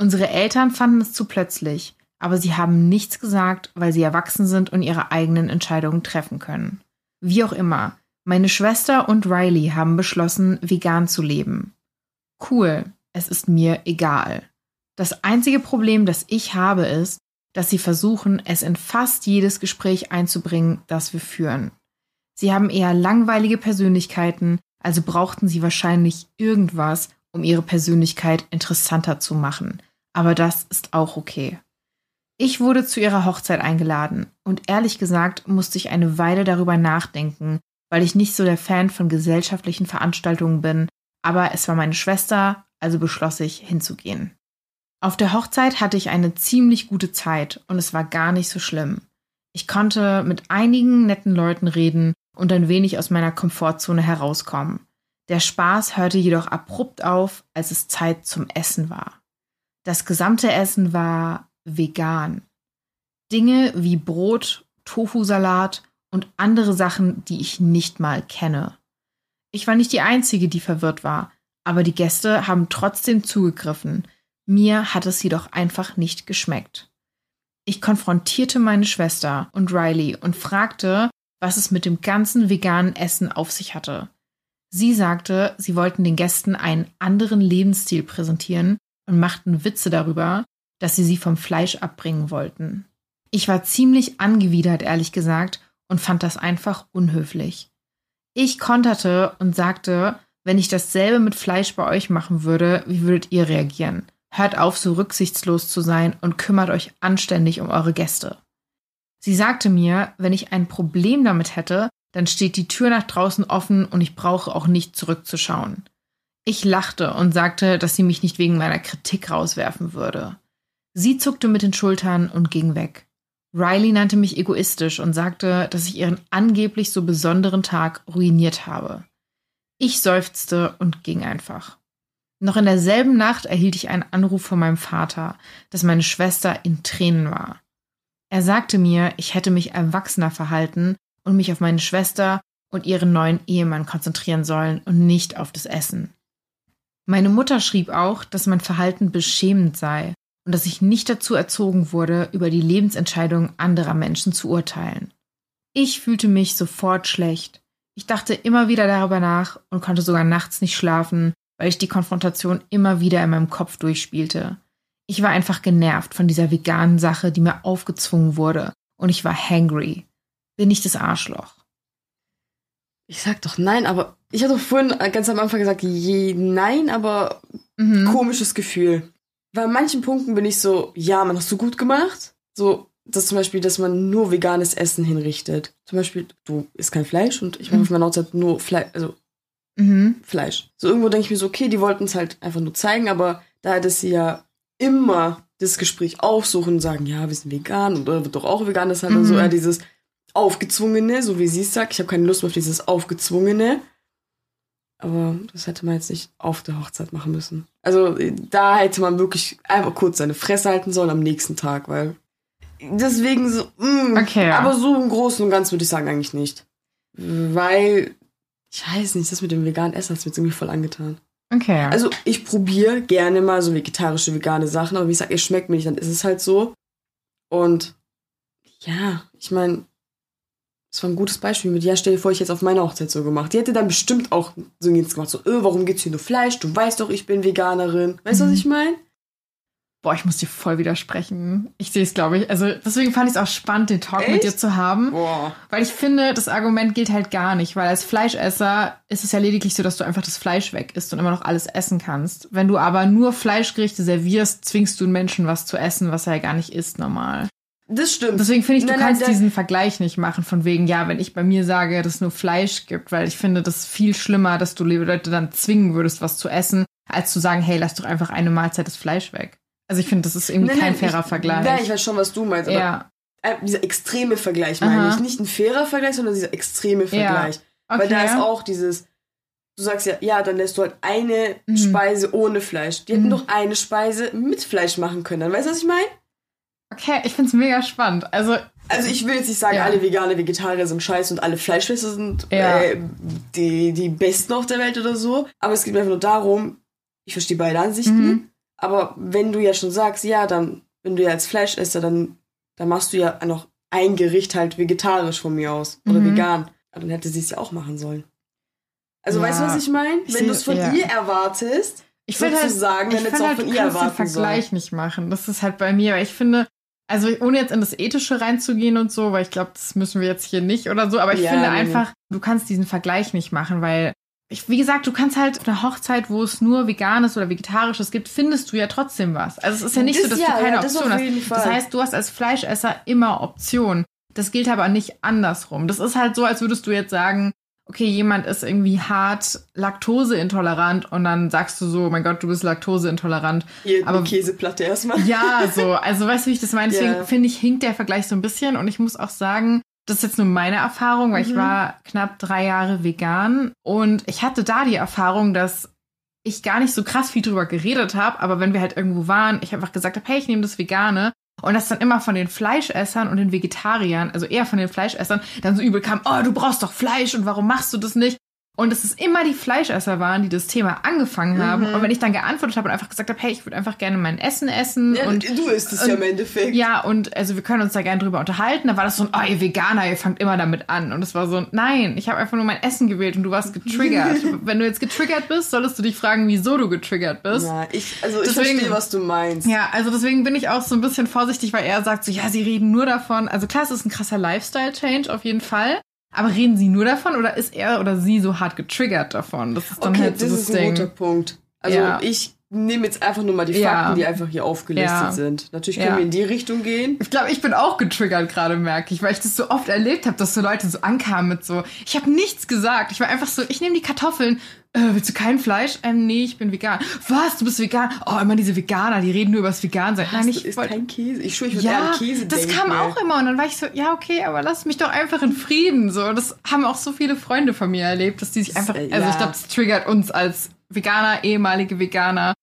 S1: Unsere Eltern fanden es zu plötzlich, aber sie haben nichts gesagt, weil sie erwachsen sind und ihre eigenen Entscheidungen treffen können. Wie auch immer, meine Schwester und Riley haben beschlossen, vegan zu leben. Cool, es ist mir egal. Das einzige Problem, das ich habe, ist, dass sie versuchen, es in fast jedes Gespräch einzubringen, das wir führen. Sie haben eher langweilige Persönlichkeiten, also brauchten sie wahrscheinlich irgendwas, um ihre Persönlichkeit interessanter zu machen. Aber das ist auch okay. Ich wurde zu ihrer Hochzeit eingeladen und ehrlich gesagt musste ich eine Weile darüber nachdenken, weil ich nicht so der Fan von gesellschaftlichen Veranstaltungen bin, aber es war meine Schwester, also beschloss ich hinzugehen. Auf der Hochzeit hatte ich eine ziemlich gute Zeit und es war gar nicht so schlimm. Ich konnte mit einigen netten Leuten reden und ein wenig aus meiner Komfortzone herauskommen. Der Spaß hörte jedoch abrupt auf, als es Zeit zum Essen war. Das gesamte Essen war vegan. Dinge wie Brot, Tofu-Salat und andere Sachen, die ich nicht mal kenne. Ich war nicht die Einzige, die verwirrt war, aber die Gäste haben trotzdem zugegriffen. Mir hat es jedoch einfach nicht geschmeckt. Ich konfrontierte meine Schwester und Riley und fragte, was es mit dem ganzen veganen Essen auf sich hatte. Sie sagte, sie wollten den Gästen einen anderen Lebensstil präsentieren und machten Witze darüber, dass sie sie vom Fleisch abbringen wollten. Ich war ziemlich angewidert, ehrlich gesagt, und fand das einfach unhöflich. Ich konterte und sagte, wenn ich dasselbe mit Fleisch bei euch machen würde, wie würdet ihr reagieren? Hört auf, so rücksichtslos zu sein und kümmert euch anständig um eure Gäste. Sie sagte mir, wenn ich ein Problem damit hätte, dann steht die Tür nach draußen offen und ich brauche auch nicht zurückzuschauen. Ich lachte und sagte, dass sie mich nicht wegen meiner Kritik rauswerfen würde. Sie zuckte mit den Schultern und ging weg. Riley nannte mich egoistisch und sagte, dass ich ihren angeblich so besonderen Tag ruiniert habe. Ich seufzte und ging einfach. Noch in derselben Nacht erhielt ich einen Anruf von meinem Vater, dass meine Schwester in Tränen war. Er sagte mir, ich hätte mich erwachsener verhalten und mich auf meine Schwester und ihren neuen Ehemann konzentrieren sollen und nicht auf das Essen. Meine Mutter schrieb auch, dass mein Verhalten beschämend sei und dass ich nicht dazu erzogen wurde, über die Lebensentscheidungen anderer Menschen zu urteilen. Ich fühlte mich sofort schlecht. Ich dachte immer wieder darüber nach und konnte sogar nachts nicht schlafen, weil ich die Konfrontation immer wieder in meinem Kopf durchspielte. Ich war einfach genervt von dieser veganen Sache, die mir aufgezwungen wurde, und ich war hangry. Bin ich das Arschloch?
S2: Ich sag doch nein, aber ich hatte doch vorhin ganz am Anfang gesagt, je, nein, aber
S4: Mhm.
S2: komisches Gefühl. Weil an manchen Punkten bin ich so, ja, man hast du gut gemacht. So, das zum Beispiel, dass man nur veganes Essen hinrichtet. Zum Beispiel, du isst kein Fleisch und ich mache
S4: Mhm.
S2: auf meiner Hochzeit nur Fleisch, also
S4: Mhm.
S2: Fleisch. So irgendwo denke ich mir so, okay, die wollten es halt einfach nur zeigen, aber da hättest sie ja immer das Gespräch aufsuchen und sagen, ja, wir sind vegan oder wird doch auch vegan, das ist halt dann so
S4: Mhm.
S2: eher dieses aufgezwungene, so wie sie es sagt. Ich habe keine Lust mehr auf dieses aufgezwungene. Aber das hätte man jetzt nicht auf der Hochzeit machen müssen. Also da hätte man wirklich einfach kurz seine Fresse halten sollen am nächsten Tag, weil deswegen so. Mh,
S1: Okay.
S2: Aber so im Großen und Ganzen würde ich sagen eigentlich nicht. Weil, ich weiß nicht, das mit dem veganen Essen hat mir jetzt irgendwie voll angetan.
S1: Okay.
S2: Also ich probiere gerne mal so vegetarische, vegane Sachen, aber wie gesagt, es schmeckt mir nicht, dann ist es halt so. Und ja, ich meine, das war ein gutes Beispiel mit, ja, stell dir vor, ich hätte es auf meiner Hochzeit so gemacht. Die hätte dann bestimmt auch so jetzt gemacht, so, äh, warum gibt's hier nur Fleisch? Du weißt doch, ich bin Veganerin. Weißt du,
S1: Mhm.
S2: was ich meine?
S1: Boah, ich muss dir voll widersprechen. Ich sehe es, glaube ich. Also deswegen fand ich es auch spannend, den Talk mit
S2: Echt?
S1: dir zu haben.
S2: Boah.
S1: Weil ich finde, das Argument gilt halt gar nicht, weil als Fleischesser ist es ja lediglich so, dass du einfach das Fleisch weg isst und immer noch alles essen kannst. Wenn du aber nur Fleischgerichte servierst, zwingst du einen Menschen was zu essen, was er ja gar nicht isst normal.
S2: Das stimmt.
S1: Deswegen finde ich, du
S2: Nein, nein,
S1: kannst
S2: da-
S1: diesen Vergleich nicht machen, von wegen, ja, wenn ich bei mir sage, dass es nur Fleisch gibt, weil ich finde das viel schlimmer, dass du Leute dann zwingen würdest, was zu essen, als zu sagen, hey, lass doch einfach eine Mahlzeit das Fleisch weg. Also ich finde, das ist irgendwie
S2: Nein,
S1: kein
S2: nein,
S1: fairer
S2: ich,
S1: Vergleich.
S2: Nein, ich weiß schon, was du meinst, aber
S1: ja,
S2: äh, dieser extreme Vergleich meine
S1: Aha.
S2: ich. Nicht ein fairer Vergleich, sondern dieser extreme Vergleich.
S1: okay.
S2: Weil da ist auch dieses, du sagst ja, ja, dann lässt du halt eine
S1: Mhm.
S2: Speise ohne Fleisch. Die hätten
S1: Mhm.
S2: doch eine Speise mit Fleisch machen können. Dann weißt du, was ich meine?
S1: okay, ich finde es mega spannend. Also
S2: Also ich will jetzt nicht sagen,
S1: Ja.
S2: alle Veganer, Vegetarier sind scheiße und alle Fleischfresser sind
S1: Ja.
S2: äh, die, die Besten auf der Welt oder so. Aber es geht mir einfach nur darum, ich verstehe beide Ansichten,
S1: Mhm.
S2: Aber wenn du ja schon sagst, ja, dann, wenn du ja als Fleischesser, dann, dann machst du ja noch ein Gericht halt vegetarisch von mir aus oder
S1: Mhm.
S2: vegan. Aber dann hätte sie es ja auch machen sollen. Also
S1: Ja.
S2: weißt du, was ich meine? Wenn du es von
S1: ja.
S2: ihr erwartest,
S1: Ich will halt,
S2: hätte es
S1: find
S2: auch
S1: halt,
S2: von
S1: du
S2: ihr
S1: kannst den
S2: erwarten
S1: Vergleich nicht machen. Das ist halt bei mir, weil ich finde, also ohne jetzt in das Ethische reinzugehen und so, weil ich glaube, das müssen wir jetzt hier nicht oder so, aber ich
S2: Ja,
S1: finde einfach, du kannst diesen Vergleich nicht machen, weil ich, wie gesagt, du kannst halt auf einer Hochzeit, wo es nur veganes oder vegetarisches gibt, findest du ja trotzdem was. Also es ist ja nicht so,
S2: Das
S1: dass
S2: ja,
S1: du keine
S2: ja,
S1: Option hast. Das heißt, du hast als Fleischesser immer Optionen. Das gilt aber nicht andersrum. Das ist halt so, als würdest du jetzt sagen, okay, jemand ist irgendwie hart laktoseintolerant und dann sagst du so, mein Gott, du bist laktoseintolerant.
S2: Hier
S1: Aber-
S2: Käseplatte erstmal.
S1: Ja, so, also weißt du, wie ich das meine? Deswegen
S2: Ja.
S1: finde ich, hinkt der Vergleich so ein bisschen und ich muss auch sagen, das ist jetzt nur meine Erfahrung, weil ich
S2: Mhm.
S1: war knapp drei Jahre vegan und ich hatte da die Erfahrung, dass ich gar nicht so krass viel drüber geredet habe, aber wenn wir halt irgendwo waren, ich einfach gesagt habe, hey, ich nehme das Vegane und das dann immer von den Fleischessern und den Vegetariern, also eher von den Fleischessern, dann so übel kam, oh, du brauchst doch Fleisch und warum machst du das nicht? Und dass es immer die Fleischesser waren, die das Thema angefangen haben.
S2: Mhm.
S1: Und wenn ich dann geantwortet habe und einfach gesagt habe, hey, ich würde einfach gerne mein Essen essen
S2: Ja,
S1: und
S2: du isst es ja im
S1: und-
S2: Endeffekt.
S1: ja, und also wir können uns da gerne drüber unterhalten. Da war das so ein, oh, ihr Veganer, ihr fangt immer damit an. Und es war so ein, nein, ich habe einfach nur mein Essen gewählt und du warst getriggert. Wenn du jetzt getriggert bist, solltest du dich fragen, wieso du getriggert bist.
S2: Ja, ich, also ich
S1: Deswegen-
S2: verstehe, was du meinst.
S1: Ja, also deswegen bin ich auch so ein bisschen vorsichtig, weil er sagt so, ja, sie reden nur davon. Also klar, es ist ein krasser Lifestyle-Change auf jeden Fall. Aber reden sie nur davon oder ist er oder sie so hart getriggert davon? Das ist dann
S2: Okay,
S1: halt so
S2: das
S1: das
S2: ist ein guter
S1: Ding.
S2: Punkt. Also
S1: Ja.
S2: ich nehme jetzt einfach nur mal die
S1: Ja.
S2: Fakten, die einfach hier aufgelistet
S1: Ja.
S2: sind. Natürlich können
S1: Ja.
S2: wir in die Richtung gehen.
S1: Ich glaube, ich bin auch getriggert gerade, merke ich, weil ich das so oft erlebt habe, dass so Leute so ankamen mit so, ich habe nichts gesagt. Ich war einfach so, ich nehme die Kartoffeln. Äh, willst du kein Fleisch? Ähm, nee, ich bin vegan. Was? Du bist vegan? Oh, immer diese Veganer, die reden nur über das Vegan-Sein. Nein, ich wollte-
S2: kein Käse. Ich schwöre, ich würde
S1: ja,
S2: Käse
S1: das
S2: denken.
S1: kam auch immer und dann war ich so, ja okay, aber lass mich doch einfach in Frieden so. Das haben auch so viele Freunde von mir erlebt, dass die sich einfach, also
S2: ja.
S1: ich glaube, das triggert uns als Veganer, ehemalige Veganer.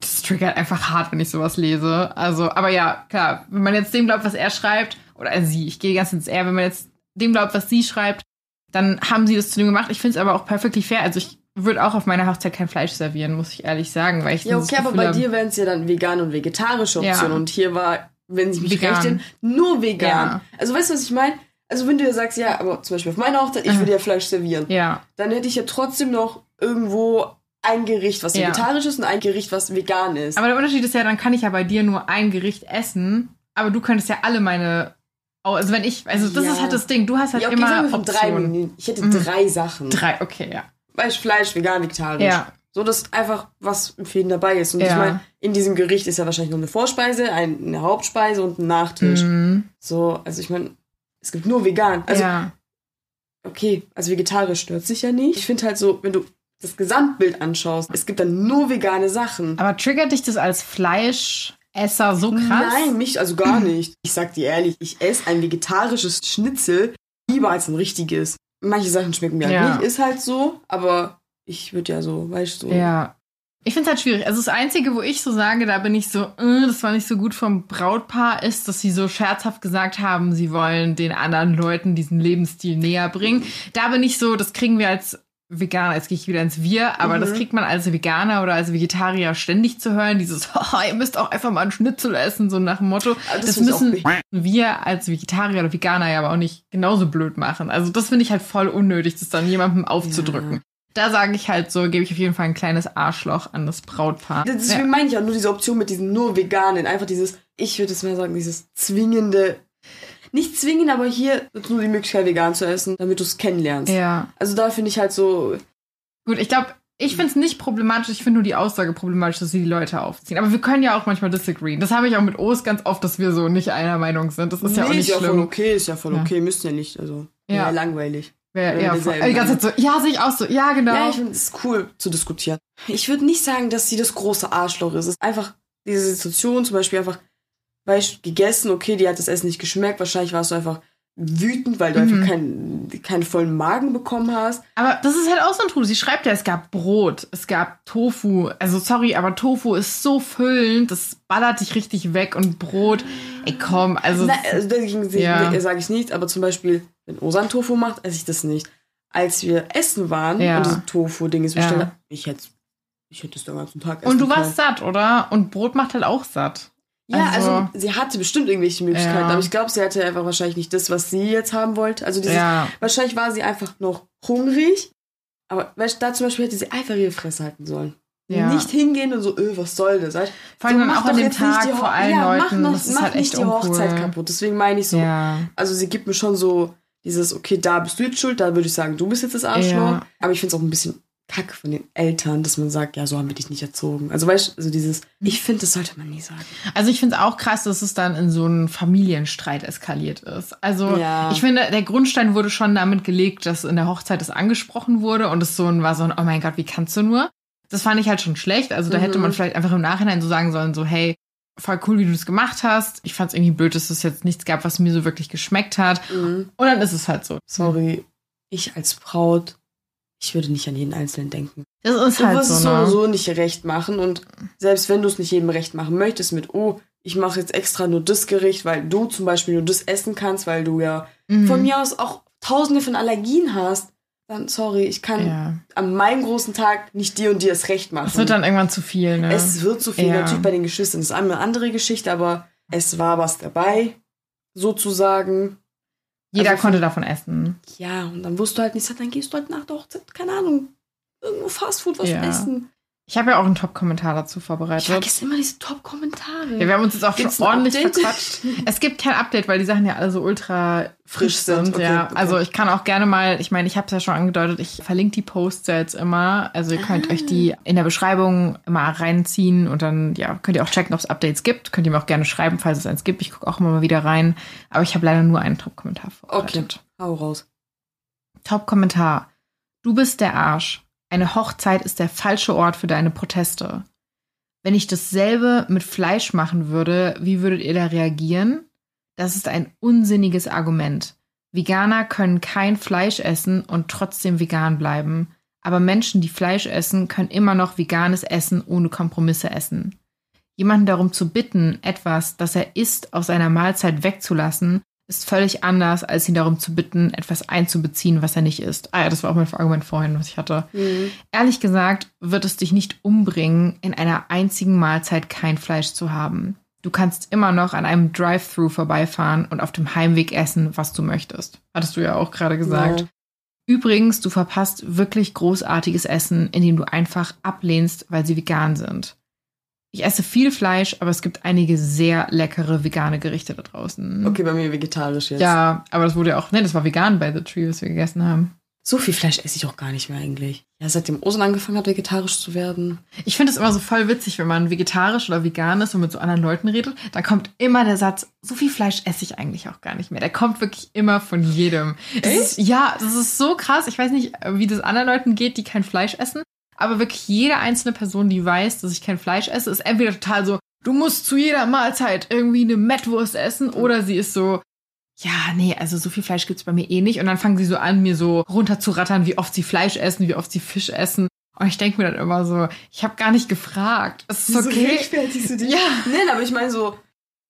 S1: Das triggert einfach hart, wenn ich sowas lese. Also, aber ja, klar, wenn man jetzt dem glaubt, was er schreibt, oder sie, ich gehe ganz ins R, wenn man jetzt dem glaubt, was sie schreibt, dann haben sie das zu dem gemacht. Ich finde es aber auch perfektly fair. Also ich würde auch auf meiner Hochzeit kein Fleisch servieren, muss ich ehrlich sagen, weil ich
S2: Ja, okay, aber bei dir wären es ja dann vegane und vegetarische
S1: Ja.
S2: Optionen. Und hier war, wenn ich mich
S1: Vegan.
S2: recht entsinne, nur vegan.
S1: Ja.
S2: Also weißt du, was ich meine? Also wenn du ja sagst, ja, aber zum Beispiel auf meiner Hochzeit, ich
S1: Mhm.
S2: würde ja Fleisch servieren.
S1: Ja,
S2: Dann hätte ich ja trotzdem noch irgendwo ein Gericht, was
S1: Ja.
S2: vegetarisch ist und ein Gericht, was vegan ist.
S1: Aber der Unterschied ist ja, dann kann ich ja bei dir nur ein Gericht essen, aber du könntest ja alle meine. Also wenn ich, also das
S2: Ja.
S1: ist halt das Ding. Du hast halt
S2: ja, okay,
S1: immer
S2: sagen wir drei. Ich hätte
S1: Mhm.
S2: drei Sachen.
S1: Drei, okay, ja.
S2: Weißt Fleisch, vegan, vegetarisch.
S1: Ja.
S2: So, dass einfach was für jeden dabei ist. Und
S1: Ja.
S2: ich meine, in diesem Gericht ist ja wahrscheinlich noch eine Vorspeise, ein- eine Hauptspeise und ein Nachtisch.
S1: Mhm.
S2: So, also ich meine, es gibt nur vegan. Also,
S1: ja.
S2: okay, also vegetarisch stört sich ja nicht. Ich finde halt so, wenn du das Gesamtbild anschaust, es gibt dann nur vegane Sachen.
S1: Aber triggert dich das als Fleischesser so krass?
S2: Nein, mich also gar nicht. Ich sag dir ehrlich, ich esse ein vegetarisches Schnitzel lieber als ein richtiges. Manche Sachen schmecken mir
S1: Ja.
S2: halt nicht, ist halt so, aber ich würde ja so, weißt du, so.
S1: Ja. Ich finde es halt schwierig. Also das Einzige, wo ich so sage, da bin ich so, äh, das war nicht so gut vom Brautpaar, ist, dass sie so scherzhaft gesagt haben, sie wollen den anderen Leuten diesen Lebensstil näher bringen. Da bin ich so, das kriegen wir als Veganer, jetzt gehe ich wieder ins Wir, aber
S2: Mhm.
S1: das kriegt man als Veganer oder als Vegetarier ständig zu hören, dieses, haha, ihr müsst auch einfach mal einen Schnitzel essen, so nach dem Motto.
S2: Aber
S1: Das,
S2: auch
S1: müssen wir als Vegetarier oder Veganer ja aber auch nicht genauso blöd machen. Also das finde ich halt voll unnötig, das dann jemandem aufzudrücken. Da sage ich halt so, gebe ich auf jeden Fall ein kleines Arschloch an das Brautpaar.
S2: Deswegen
S1: Ja.
S2: meine ich auch nur diese Option mit diesen nur Veganen. Einfach dieses, ich würde es mal sagen, dieses zwingende, nicht zwingend, aber hier wird nur die Möglichkeit, vegan zu essen, damit du es kennenlernst.
S1: ja.
S2: Also da finde ich halt so,
S1: Gut, ich glaube, ich finde es nicht problematisch, ich finde nur die Aussage problematisch, dass sie die Leute aufziehen. Aber wir können ja auch manchmal disagreeen. Das habe ich auch mit O's ganz oft, dass wir so nicht einer Meinung sind. Das ist ja auch
S2: nee,
S1: nicht
S2: ist ja voll
S1: schlimm.
S2: okay, ist ja voll
S1: Ja.
S2: okay, müssen ja nicht, also,
S1: Ja.
S2: ja, langweilig.
S1: Wär
S2: Wenn
S1: eher voll, die ganze Zeit so, ja, sehe ich auch so. Ja, genau.
S2: Ja, ich finde es cool zu diskutieren. Ich würde nicht sagen, dass sie das große Arschloch ist. Es ist einfach diese Situation, zum Beispiel einfach, weißt gegessen, okay, die hat das Essen nicht geschmeckt, wahrscheinlich warst du einfach wütend, weil du
S1: Mhm.
S2: einfach keinen, keinen vollen Magen bekommen hast.
S1: Aber das ist halt auch so ein Trudel. Sie schreibt ja, es gab Brot, es gab Tofu. Also sorry, aber Tofu ist so füllend, das ballert dich richtig weg und Brot. Ey, komm, also.
S2: Nein, also dagegen
S1: Ja.
S2: sage ich nicht, aber zum Beispiel, wenn Osan Tofu macht, esse ich das nicht. Als wir essen waren
S1: Ja.
S2: und diese Tofu-Dinge
S1: Ja.
S2: bestellt, ich hätte ich hätte es den ganzen Tag essen
S1: und du warst satt, oder? Und Brot macht halt auch satt.
S2: Ja,
S1: Also-
S2: also, sie hatte bestimmt irgendwelche Möglichkeiten,
S1: Ja.
S2: aber ich glaube, sie hatte einfach wahrscheinlich nicht das, was sie jetzt haben wollte. Also dieses,
S1: Ja.
S2: wahrscheinlich war sie einfach noch hungrig, aber weißt, da zum Beispiel hätte sie einfach ihre Fresse halten sollen.
S1: Ja.
S2: Nicht hingehen und so, öh, was soll das? Weißt?
S1: Vor allem
S2: so,
S1: auch an dem Tag
S2: die Ho-
S1: vor allen
S2: ja,
S1: Leuten.
S2: Mach, noch,
S1: das
S2: mach
S1: halt
S2: nicht
S1: echt
S2: die Hochzeit
S1: uncool.
S2: kaputt. Deswegen meine ich so, also sie gibt mir schon so dieses, okay, da bist du jetzt schuld, da würde ich sagen, du bist jetzt das Arschloch. Aber ich finde es auch ein bisschen kack von den Eltern, dass man sagt, ja, so haben wir dich nicht erzogen. Also weißt du, also dieses, ich finde, das sollte man nie sagen.
S1: Also ich finde es auch krass, dass es dann in so einen Familienstreit eskaliert ist. Also
S2: Ja.
S1: ich finde, der Grundstein wurde schon damit gelegt, dass in der Hochzeit es angesprochen wurde und es so ein, war so ein, oh mein Gott, wie kannst du nur? Das fand ich halt schon schlecht. Also da
S2: Mhm.
S1: hätte man vielleicht einfach im Nachhinein so sagen sollen, so hey, voll cool, wie du das gemacht hast. Ich fand es irgendwie blöd, dass es jetzt nichts gab, was mir so wirklich geschmeckt hat.
S2: Mhm.
S1: Und dann ist es halt so.
S2: Sorry, ich als Braut, ich würde nicht an jeden Einzelnen denken.
S1: Das ist
S2: Du
S1: halt
S2: wirst es
S1: so, ne?
S2: sowieso nicht recht machen und selbst wenn du es nicht jedem recht machen möchtest mit, oh, ich mache jetzt extra nur das Gericht, weil du zum Beispiel nur das essen kannst, weil du ja
S1: Mhm.
S2: von mir aus auch tausende von Allergien hast, dann sorry, ich kann
S1: Ja.
S2: an meinem großen Tag nicht dir und dir das recht machen.
S1: Es wird dann irgendwann zu viel, ne?
S2: Es wird zu viel,
S1: Ja.
S2: natürlich bei den Geschwistern ist eine andere Geschichte, aber es war was dabei, sozusagen.
S1: Jeder
S2: also-
S1: konnte davon essen.
S2: Ja, und dann wusst du halt nicht, dann gehst du halt nach der Hochzeit, keine Ahnung, irgendwo Fastfood was
S1: Ja.
S2: essen.
S1: Ich habe ja auch einen Top-Kommentar dazu
S2: Ich
S1: vorbereitet.
S2: vergesse immer diese Top-Kommentare.
S1: Ja, wir haben uns jetzt auch
S2: Gibt's
S1: schon ordentlich verquatscht. Es gibt kein Update, weil die Sachen ja alle so ultra frisch
S2: Frisch sind, okay,
S1: ja,
S2: okay.
S1: also ich kann auch gerne mal, ich meine, ich habe es ja schon angedeutet, ich verlinke die Posts ja jetzt immer. Also ihr könnt
S2: Ah.
S1: euch die in der Beschreibung immer reinziehen und dann ja könnt ihr auch checken, ob es Updates gibt. Könnt ihr mir auch gerne schreiben, falls es eins gibt. Ich gucke auch immer mal wieder rein. Aber ich habe leider nur einen Top-Kommentar
S2: okay,
S1: vorbereitet.
S2: hau raus.
S1: Top-Kommentar. Du bist der Arsch. Eine Hochzeit ist der falsche Ort für deine Proteste. Wenn ich dasselbe mit Fleisch machen würde, wie würdet ihr da reagieren? Das ist ein unsinniges Argument. Veganer können kein Fleisch essen und trotzdem vegan bleiben. Aber Menschen, die Fleisch essen, können immer noch veganes Essen ohne Kompromisse essen. Jemanden darum zu bitten, etwas, das er isst, aus seiner Mahlzeit wegzulassen, ist völlig anders, als ihn darum zu bitten, etwas einzubeziehen, was er nicht isst. Ah ja, das war auch mein Argument vorhin, was ich hatte.
S2: Mhm.
S1: Ehrlich gesagt wird es dich nicht umbringen, in einer einzigen Mahlzeit kein Fleisch zu haben. Du kannst immer noch an einem Drive-Thru vorbeifahren und auf dem Heimweg essen, was du möchtest. Hattest du ja auch gerade gesagt.
S2: Ja.
S1: Übrigens, du verpasst wirklich großartiges Essen, indem du einfach ablehnst, weil sie vegan sind. Ich esse viel Fleisch, aber es gibt einige sehr leckere vegane Gerichte da draußen.
S2: Okay, bei mir vegetarisch jetzt.
S1: Ja, aber das wurde ja auch, ne, das war vegan bei The Tree, was wir gegessen haben.
S2: So viel Fleisch esse ich auch gar nicht mehr eigentlich. Ja, seitdem Osan angefangen hat, vegetarisch zu werden.
S1: Ich finde es immer so voll witzig, wenn man vegetarisch oder vegan ist und mit so anderen Leuten redet, dann kommt immer der Satz, so viel Fleisch esse ich eigentlich auch gar nicht mehr. Der kommt wirklich immer von jedem. Das
S2: Echt?
S1: ist, ja, das ist so krass. Ich weiß nicht, wie das anderen Leuten geht, die kein Fleisch essen, aber wirklich jede einzelne Person, die weiß, dass ich kein Fleisch esse, ist entweder total so, du musst zu jeder Mahlzeit irgendwie eine Mettwurst essen oder sie ist so, ja, nee, also so viel Fleisch gibt's bei mir eh nicht. Und dann fangen sie so an, mir so runterzurattern, wie oft sie Fleisch essen, wie oft sie Fisch essen.
S4: Und ich denke mir dann immer so, ich habe gar nicht gefragt. Es ist
S2: Wieso
S4: okay.
S2: rechtfertigst du dich?
S4: Ja.
S2: Nein, aber ich meine so,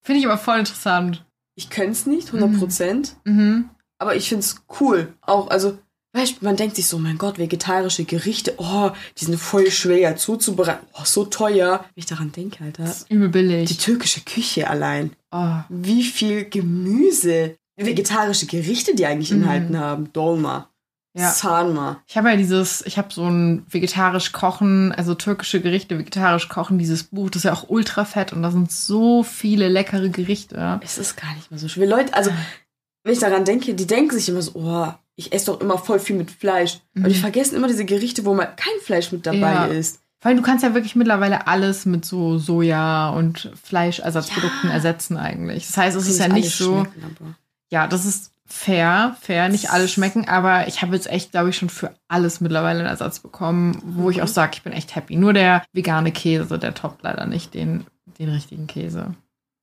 S4: Finde ich aber voll interessant.
S2: ich könnte es nicht, 100 Prozent.
S4: Mhm.
S2: Aber ich finde es cool. Auch, also, weißt du, man denkt sich so, mein Gott, vegetarische Gerichte, oh, die sind voll schwer zuzubereiten. Oh, so teuer. Wenn ich daran denke, Alter.
S4: Das ist übel
S2: Die
S4: billig.
S2: türkische Küche allein.
S4: Oh.
S2: Wie viel Gemüse, vegetarische Gerichte die eigentlich
S4: Mhm.
S2: enthalten haben. Dolma,
S4: Ja.
S2: Sarma.
S4: Ich habe ja dieses, ich habe so ein vegetarisch kochen, also türkische Gerichte vegetarisch kochen, dieses Buch, das ist ja auch ultra fett und da sind so viele leckere Gerichte.
S2: Es ist gar nicht mehr so schwer. Leute, also, wenn ich daran denke, die denken sich immer so, oh, ich esse doch immer voll viel mit Fleisch.
S4: Mhm.
S2: Aber die vergessen immer diese Gerichte, wo mal kein Fleisch mit dabei
S4: Ja.
S2: ist.
S4: Vor allem, du kannst ja wirklich mittlerweile alles mit so Soja und Fleischersatzprodukten
S2: Ja.
S4: ersetzen eigentlich. Das heißt, es ist
S2: Nicht
S4: ja nicht so, ja, das ist fair, fair, nicht alle schmecken, aber ich habe jetzt echt, glaube ich, schon für alles mittlerweile einen Ersatz bekommen, wo ich
S2: Mhm.
S4: auch sage, ich bin echt happy. Nur der vegane Käse, der toppt leider nicht den, den richtigen Käse.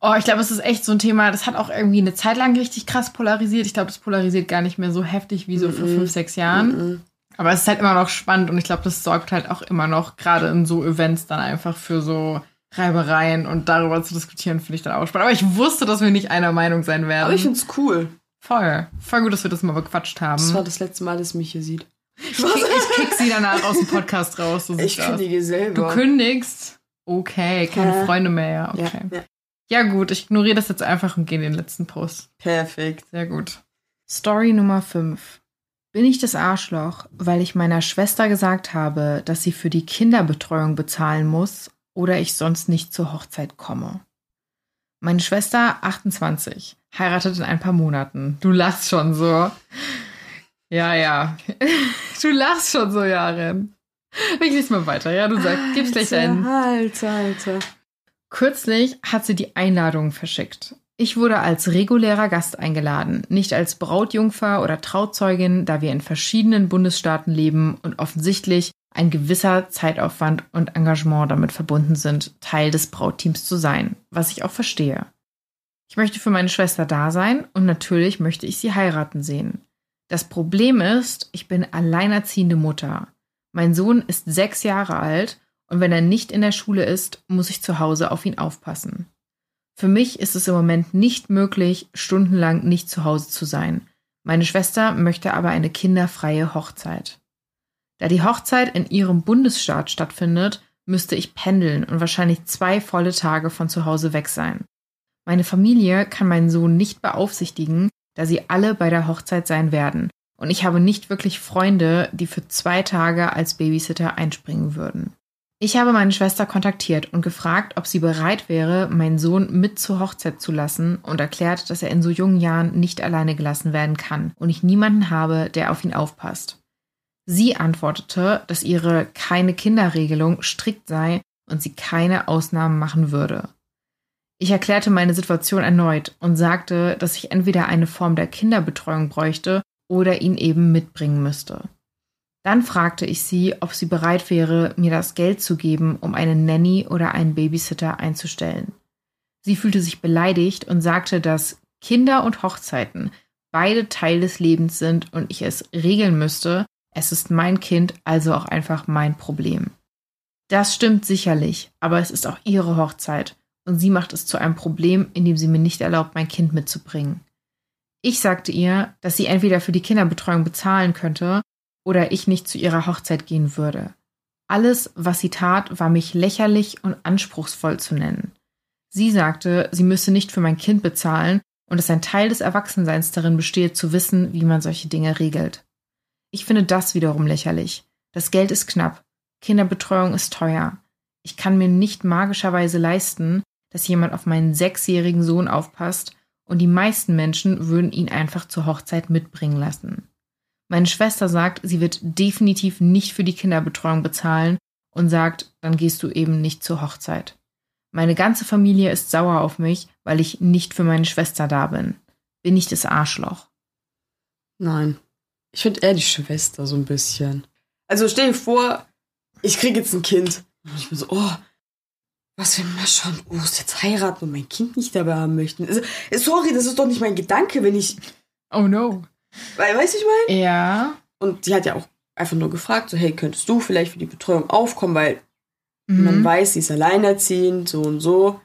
S4: Oh, ich glaube, es ist echt so ein Thema, das hat auch irgendwie eine Zeit lang richtig krass polarisiert. Ich glaube, das polarisiert gar nicht mehr so heftig wie so vor
S2: Mhm.
S4: fünf, sechs Jahren.
S2: Mhm.
S4: Aber es ist halt immer noch spannend und ich glaube, das sorgt halt auch immer noch, gerade in so Events, dann einfach für so Reibereien und darüber zu diskutieren, finde ich dann auch spannend. Aber ich wusste, dass wir nicht einer Meinung sein werden.
S2: Aber ich finde es cool.
S4: Voll. Voll gut, dass wir das mal bequatscht haben.
S2: Das war das letzte Mal, dass mich hier sieht.
S4: ich, kick, ich kick sie danach aus dem Podcast raus. So
S2: Ich
S4: aus.
S2: kündige selber.
S4: Du kündigst? Okay, keine
S2: Ja.
S4: Freunde mehr, ja.
S2: ja,
S4: Okay.
S2: ja.
S4: Ja, gut, ich ignoriere das jetzt einfach und gehe in den letzten Post.
S2: Perfekt.
S4: Sehr gut.
S1: Story Nummer 5. Bin ich das Arschloch, weil ich meiner Schwester gesagt habe, dass sie für die Kinderbetreuung bezahlen muss oder ich sonst nicht zur Hochzeit komme? Meine Schwester, 28, heiratet in ein paar Monaten.
S4: Du lachst schon so. Ja, ja. Du lachst schon so, Jaren. Ich lese mal weiter, ja? Du sagst, gib's gleich ein.
S2: Alter, Alter.
S1: Kürzlich hat sie die Einladung verschickt. Ich wurde als regulärer Gast eingeladen, nicht als Brautjungfer oder Trauzeugin, da wir in verschiedenen Bundesstaaten leben und offensichtlich ein gewisser Zeitaufwand und Engagement damit verbunden sind, Teil des Brautteams zu sein, was ich auch verstehe. Ich möchte für meine Schwester da sein und natürlich möchte ich sie heiraten sehen. Das Problem ist, ich bin alleinerziehende Mutter. Mein Sohn ist sechs Jahre alt und wenn er nicht in der Schule ist, muss ich zu Hause auf ihn aufpassen. Für mich ist es im Moment nicht möglich, stundenlang nicht zu Hause zu sein. Meine Schwester möchte aber eine kinderfreie Hochzeit. Da die Hochzeit in ihrem Bundesstaat stattfindet, müsste ich pendeln und wahrscheinlich zwei volle Tage von zu Hause weg sein. Meine Familie kann meinen Sohn nicht beaufsichtigen, da sie alle bei der Hochzeit sein werden. Und ich habe nicht wirklich Freunde, die für zwei Tage als Babysitter einspringen würden. Ich habe meine Schwester kontaktiert und gefragt, ob sie bereit wäre, meinen Sohn mit zur Hochzeit zu lassen und erklärt, dass er in so jungen Jahren nicht alleine gelassen werden kann und ich niemanden habe, der auf ihn aufpasst. Sie antwortete, dass ihre keine Kinderregelung strikt sei und sie keine Ausnahmen machen würde. Ich erklärte meine Situation erneut und sagte, dass ich entweder eine Form der Kinderbetreuung bräuchte oder ihn eben mitbringen müsste. Dann fragte ich sie, ob sie bereit wäre, mir das Geld zu geben, um eine Nanny oder einen Babysitter einzustellen. Sie fühlte sich beleidigt und sagte, dass Kinder und Hochzeiten beide Teil des Lebens sind und ich es regeln müsste. Es ist mein Kind, also auch einfach mein Problem. Das stimmt sicherlich, aber es ist auch ihre Hochzeit und sie macht es zu einem Problem, indem sie mir nicht erlaubt, mein Kind mitzubringen. Ich sagte ihr, dass sie entweder für die Kinderbetreuung bezahlen könnte oder ich nicht zu ihrer Hochzeit gehen würde. Alles, was sie tat, war mich lächerlich und anspruchsvoll zu nennen. Sie sagte, sie müsse nicht für mein Kind bezahlen und dass ein Teil des Erwachsenseins darin bestehe, zu wissen, wie man solche Dinge regelt. Ich finde das wiederum lächerlich. Das Geld ist knapp. Kinderbetreuung ist teuer. Ich kann mir nicht magischerweise leisten, dass jemand auf meinen sechsjährigen Sohn aufpasst und die meisten Menschen würden ihn einfach zur Hochzeit mitbringen lassen. Meine Schwester sagt, sie wird definitiv nicht für die Kinderbetreuung bezahlen und sagt, dann gehst du eben nicht zur Hochzeit. Meine ganze Familie ist sauer auf mich, weil ich nicht für meine Schwester da bin. Bin ich das Arschloch?
S2: Nein. Ich finde eher die Schwester so ein bisschen. Also stell dir vor, ich kriege jetzt ein Kind. Und ich bin so, oh, was wenn wir schon oh, jetzt heiraten und mein Kind nicht dabei haben möchten. Also, sorry, das ist doch nicht mein Gedanke, wenn ich.
S4: Oh no.
S2: Weil, weißt du, ich meine?
S4: Ja.
S2: Und die hat ja auch einfach nur gefragt, so, hey, könntest du vielleicht für die Betreuung aufkommen, weil
S1: Mhm.
S2: man weiß, sie ist alleinerziehend, so und so.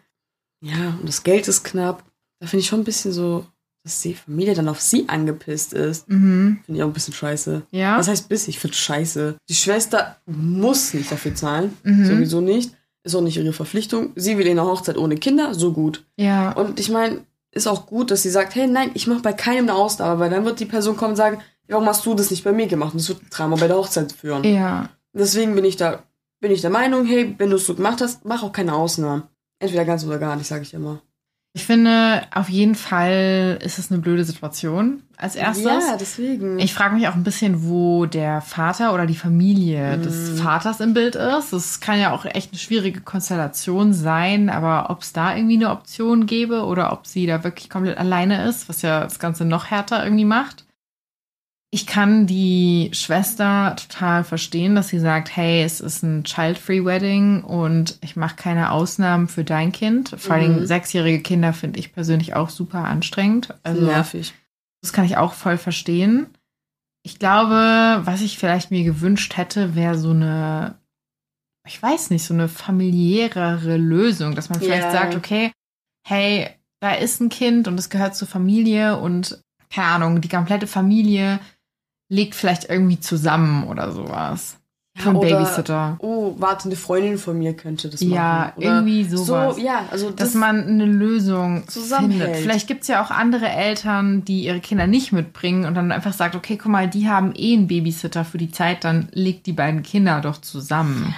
S2: Ja, und das Geld ist knapp. Da finde ich schon ein bisschen so, dass die Familie dann auf sie angepisst ist.
S1: Mhm.
S2: Finde ich auch ein bisschen scheiße.
S1: Ja.
S2: Was heißt bis? Ich finde scheiße. Die Schwester muss nicht dafür zahlen.
S1: Mhm.
S2: Sowieso nicht. Ist auch nicht ihre Verpflichtung. Sie will in der Hochzeit ohne Kinder, so gut.
S1: Ja.
S2: Und ich meine, ist auch gut, dass sie sagt, hey, nein, ich mache bei keinem eine Ausnahme, weil dann wird die Person kommen und sagen, warum hast du das nicht bei mir gemacht? Und das wird Drama bei der Hochzeit führen.
S1: Ja.
S2: Deswegen bin ich da, bin ich der Meinung, hey, wenn du es so gemacht hast, mach auch keine Ausnahmen. Entweder ganz oder gar nicht, sage ich immer.
S1: Ich finde, auf jeden Fall ist es eine blöde Situation als erstes.
S2: Ja, deswegen.
S1: Ich frage mich auch ein bisschen, wo der Vater oder die Familie
S2: Mhm.
S1: des Vaters im Bild ist. Das kann ja auch echt eine schwierige Konstellation sein, aber ob es da irgendwie eine Option gäbe oder ob sie da wirklich komplett alleine ist, was ja das Ganze noch härter irgendwie macht. Ich kann die Schwester total verstehen, dass sie sagt, hey, es ist ein child-free Wedding und ich mache keine Ausnahmen für dein Kind. Vor allem
S2: Mhm.
S1: sechsjährige Kinder finde ich persönlich auch super anstrengend. Also
S2: nervig.
S1: das kann ich auch voll verstehen. Ich glaube, was ich vielleicht mir gewünscht hätte, wäre so eine, ich weiß nicht, so eine familiärere Lösung, dass man vielleicht
S2: Ja.
S1: sagt, okay, hey, da ist ein Kind und es gehört zur Familie und keine Ahnung, die komplette Familie legt vielleicht irgendwie zusammen oder sowas.
S2: Oder-
S1: Babysitter.
S2: Oh, warte, eine Freundin von mir könnte das machen.
S1: Ja,
S2: Oder
S1: irgendwie sowas.
S2: So, ja, also das,
S1: dass man eine Lösung
S2: zusammenhält.
S1: findet. Vielleicht gibt es ja auch andere Eltern, die ihre Kinder nicht mitbringen und dann einfach sagt, okay, guck mal, die haben eh einen Babysitter für die Zeit, dann legt die beiden Kinder doch zusammen.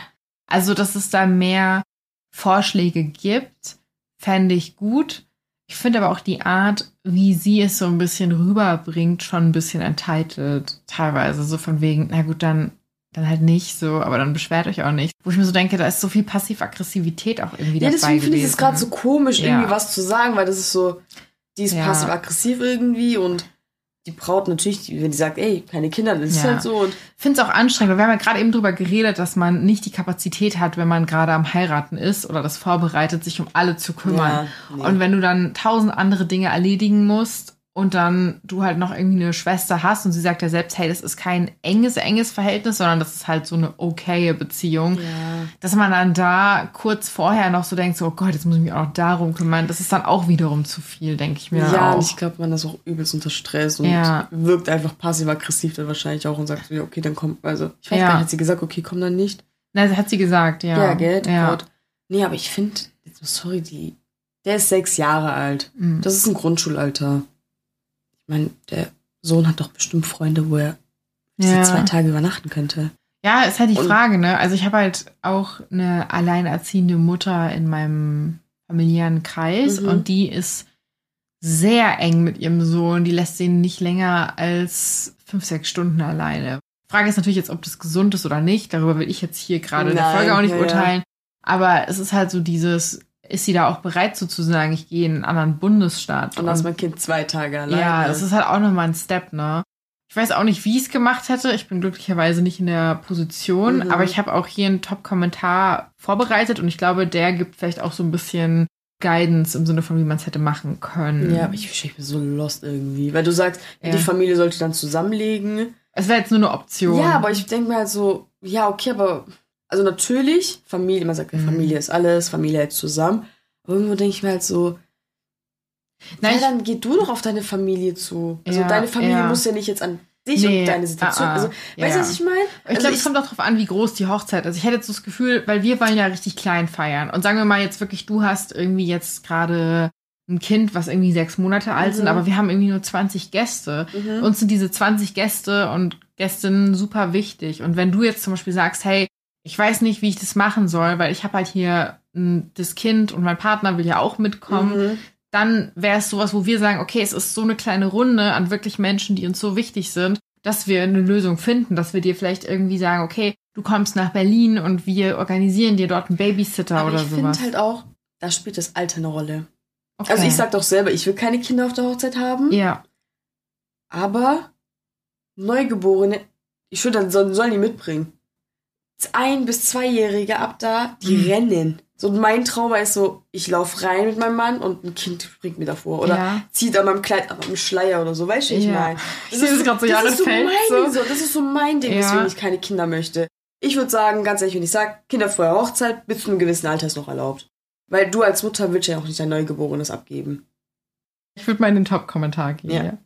S1: Also, dass es da mehr Vorschläge gibt, fände ich gut. Ich finde aber auch die Art, wie sie es so ein bisschen rüberbringt, schon ein bisschen entitled. Teilweise so von wegen, na gut, dann, dann halt nicht so, aber dann beschwert euch auch nicht. Wo ich mir so denke, da ist so viel Passiv-Aggressivität auch irgendwie
S2: ja,
S1: dabei
S2: deswegen finde ich es gerade so komisch,
S1: Ja.
S2: irgendwie was zu sagen, weil das ist so, die ist
S1: Ja.
S2: passiv-aggressiv irgendwie und die Braut natürlich, wenn die sagt, ey, keine Kinder, das ist
S1: Ja.
S2: halt so und
S1: finde es auch anstrengend. weil Wir haben ja gerade eben drüber geredet, dass man nicht die Kapazität hat, wenn man gerade am Heiraten ist oder das vorbereitet, sich um alle zu kümmern.
S2: Ja, nee.
S1: Und wenn du dann tausend andere Dinge erledigen musst und dann du halt noch irgendwie eine Schwester hast und sie sagt ja selbst, hey, das ist kein enges, enges Verhältnis, sondern das ist halt so eine okaye Beziehung.
S2: ja.
S1: Dass man dann da kurz vorher noch so denkt, so, oh Gott, jetzt muss ich mich auch noch darum kümmern. Das ist dann auch wiederum zu viel, denke ich mir.
S2: Ja,
S1: auch.
S2: und ich glaube, man ist auch übelst unter Stress und
S1: Ja.
S2: wirkt einfach passiv-aggressiv dann wahrscheinlich auch und sagt so, ja, okay, dann komm, also, ich weiß
S1: Ja.
S2: gar nicht, hat sie gesagt, okay, komm dann nicht.
S1: Das hat sie gesagt, ja.
S2: Ja, gell, die
S1: Ja.
S2: Nee, aber ich finde, sorry, die, der ist sechs Jahre alt.
S1: Mhm.
S2: Das ist ein Grundschulalter. Ich meine, der Sohn hat doch bestimmt Freunde, wo er diese
S1: Ja.
S2: zwei Tage übernachten könnte.
S1: Ja, ist halt die
S2: Und-
S1: Frage, ne? Also ich habe halt auch eine alleinerziehende Mutter in meinem familiären Kreis
S2: Mhm.
S1: und die ist sehr eng mit ihrem Sohn. Die lässt ihn nicht länger als fünf, sechs Stunden alleine. Frage ist natürlich jetzt, ob das gesund ist oder nicht. Darüber will ich jetzt hier gerade in der Folge auch nicht
S2: ja, ja.
S1: urteilen. Aber es ist halt so dieses, ist sie da auch bereit so zu sagen, ich gehe in einen anderen Bundesstaat?
S2: Und ist mein Kind zwei Tage alleine.
S1: Ja, das ist halt auch nochmal ein Step, ne? Ich weiß auch nicht, wie ich es gemacht hätte. Ich bin glücklicherweise nicht in der Position,
S2: Mhm.
S1: aber ich habe auch hier einen Top-Kommentar vorbereitet und ich glaube, der gibt vielleicht auch so ein bisschen Guidance im Sinne von, wie man es hätte machen können.
S2: Ja, aber ich, bin so lost irgendwie. Weil du sagst. Ja. die Familie sollte dann zusammenlegen.
S1: Es wäre jetzt nur eine Option.
S2: Ja, aber ich denke mir halt so, ja, okay, aber also natürlich, Familie, man sagt ja,
S1: Mhm.
S2: Familie ist alles, Familie hält zusammen. Aber irgendwo denke ich mir halt so,
S1: Nein,
S2: ja, dann geh du doch auf deine Familie zu. Also
S1: Ja,
S2: deine Familie
S1: ja.
S2: muss ja nicht jetzt an dich
S1: Nee,
S2: und deine Situation.
S1: ah, ah,
S2: also, weißt du, was ich meine?
S1: Ich
S2: Also
S1: glaube, es kommt auch drauf an, wie groß die Hochzeit ist. Ich hätte jetzt so das Gefühl, weil wir wollen ja richtig klein feiern. Und sagen wir mal jetzt wirklich, du hast irgendwie jetzt gerade ein Kind, was irgendwie sechs Monate alt sind,
S2: Mhm.
S1: aber wir haben irgendwie nur 20 Gäste.
S2: Mhm.
S1: Uns sind diese 20 Gäste und Gästinnen super wichtig. Und wenn du jetzt zum Beispiel sagst, hey, ich weiß nicht, wie ich das machen soll, weil ich habe halt hier m, das Kind und mein Partner will ja auch mitkommen,
S2: Mhm.
S1: dann wäre es sowas, wo wir sagen, okay, es ist so eine kleine Runde an wirklich Menschen, die uns so wichtig sind, dass wir eine Lösung finden, dass wir dir vielleicht irgendwie sagen, okay, du kommst nach Berlin und wir organisieren dir dort einen Babysitter
S2: Aber
S1: oder
S2: ich
S1: sowas.
S2: finde halt auch, da spielt das Alter eine Rolle.
S1: okay.
S2: Also ich sag doch selber, ich will keine Kinder auf der Hochzeit haben,
S1: ja,
S2: aber Neugeborene, ich würde dann sollen die mitbringen. Ein- bis Zweijährige ab da, die
S1: Mhm.
S2: rennen. So mein Trauma ist so, ich laufe rein mit meinem Mann und ein Kind springt mir davor. Oder
S1: Ja.
S2: zieht an meinem Kleid ab am Schleier oder so, weißt du, ich
S1: Ja.
S2: meine.
S1: Ich sehe das gerade so, Jahre
S2: das ist so mein,
S1: so.
S2: so. Das ist so mein Ding,
S1: Ja.
S2: weswegen ich keine Kinder möchte. Ich würde sagen, ganz ehrlich, wenn ich sage, Kinder vor der Hochzeit, bis zu einem gewissen Alter ist noch erlaubt. Weil du als Mutter willst ja auch nicht dein Neugeborenes abgeben.
S4: Ich würde mal in den Top-Kommentar gehen.
S2: Ja.
S4: Ja.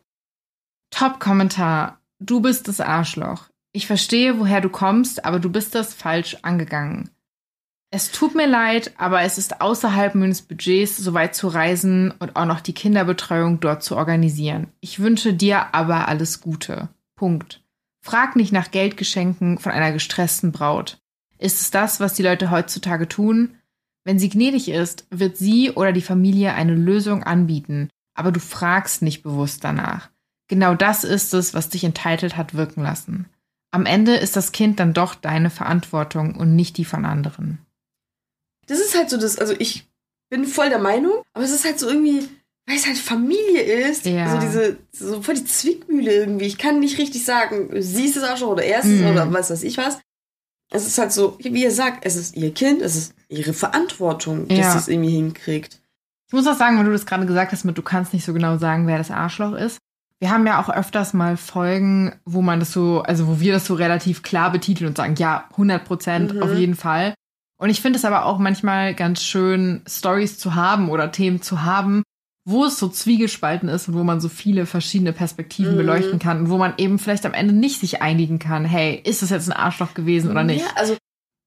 S1: Top-Kommentar. Du bist das Arschloch. Ich verstehe, woher du kommst, aber du bist das falsch angegangen. Es tut mir leid, aber es ist außerhalb meines Budgets, so weit zu reisen und auch noch die Kinderbetreuung dort zu organisieren. Ich wünsche dir aber alles Gute. Punkt. Frag nicht nach Geldgeschenken von einer gestressten Braut. Ist es das, was die Leute heutzutage tun? Wenn sie gnädig ist, wird sie oder die Familie eine Lösung anbieten, aber du fragst nicht bewusst danach. Genau das ist es, was dich entitelt hat wirken lassen. Am Ende ist das Kind dann doch deine Verantwortung und nicht die von anderen.
S2: Das ist halt so das, also ich bin voll der Meinung, aber es ist halt so irgendwie, weil es halt Familie ist,
S1: Ja.
S2: so diese, so voll die Zwickmühle irgendwie. Ich kann nicht richtig sagen, sie ist es auch schon oder er ist es
S1: Mhm.
S2: oder was weiß ich was. Es ist halt so, wie ihr sagt, es ist ihr Kind, es ist ihre Verantwortung, dass
S1: Ja.
S2: sie es irgendwie hinkriegt.
S1: Ich muss auch sagen, wenn du das gerade gesagt hast, mit du kannst nicht so genau sagen, wer das Arschloch ist. Wir haben ja auch öfters mal Folgen, wo man das so, also wo wir das so relativ klar betiteln und sagen, ja, 100 Prozent
S2: Mhm.
S1: auf jeden Fall. Und ich finde es aber auch manchmal ganz schön, Stories zu haben oder Themen zu haben, wo es so zwiegespalten ist und wo man so viele verschiedene Perspektiven
S2: Mhm.
S1: beleuchten kann und wo man eben vielleicht am Ende nicht sich einigen kann, hey, ist das jetzt ein Arschloch gewesen oder nicht?
S2: Ja, also,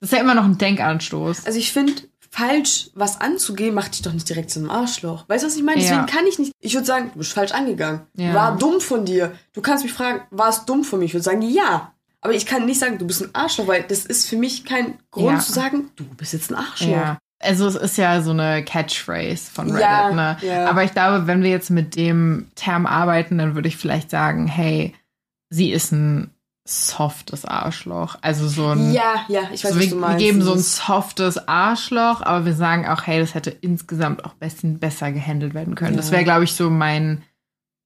S1: Das ist ja immer noch ein Denkanstoß.
S2: also ich finde, falsch was anzugehen, macht dich doch nicht direkt zu einem Arschloch. Weißt du, was ich meine?
S1: Ja.
S2: Deswegen kann ich nicht. Ich würde sagen, du bist falsch angegangen.
S1: Ja.
S2: War dumm von dir. Du kannst mich fragen, war es dumm von mir? Ich würde sagen, ja. Aber ich kann nicht sagen, du bist ein Arschloch, weil das ist für mich kein Grund
S1: Ja.
S2: zu sagen, du bist jetzt ein Arschloch.
S1: Also es ist ja so eine Catchphrase von Reddit,
S2: Ja,
S1: ne?
S2: ja.
S1: Aber ich glaube, wenn wir jetzt mit dem Term arbeiten, dann würde ich vielleicht sagen, hey, sie ist ein softes Arschloch. Also so ein
S2: Ja, ja, ich weiß,
S1: so
S2: was
S1: wir,
S2: du
S1: wir
S2: meinst.
S1: geben so ein softes Arschloch, aber wir sagen auch, hey, das hätte insgesamt auch bisschen besser gehandelt werden können. Das
S2: Ja.
S1: wäre, glaube ich, so mein,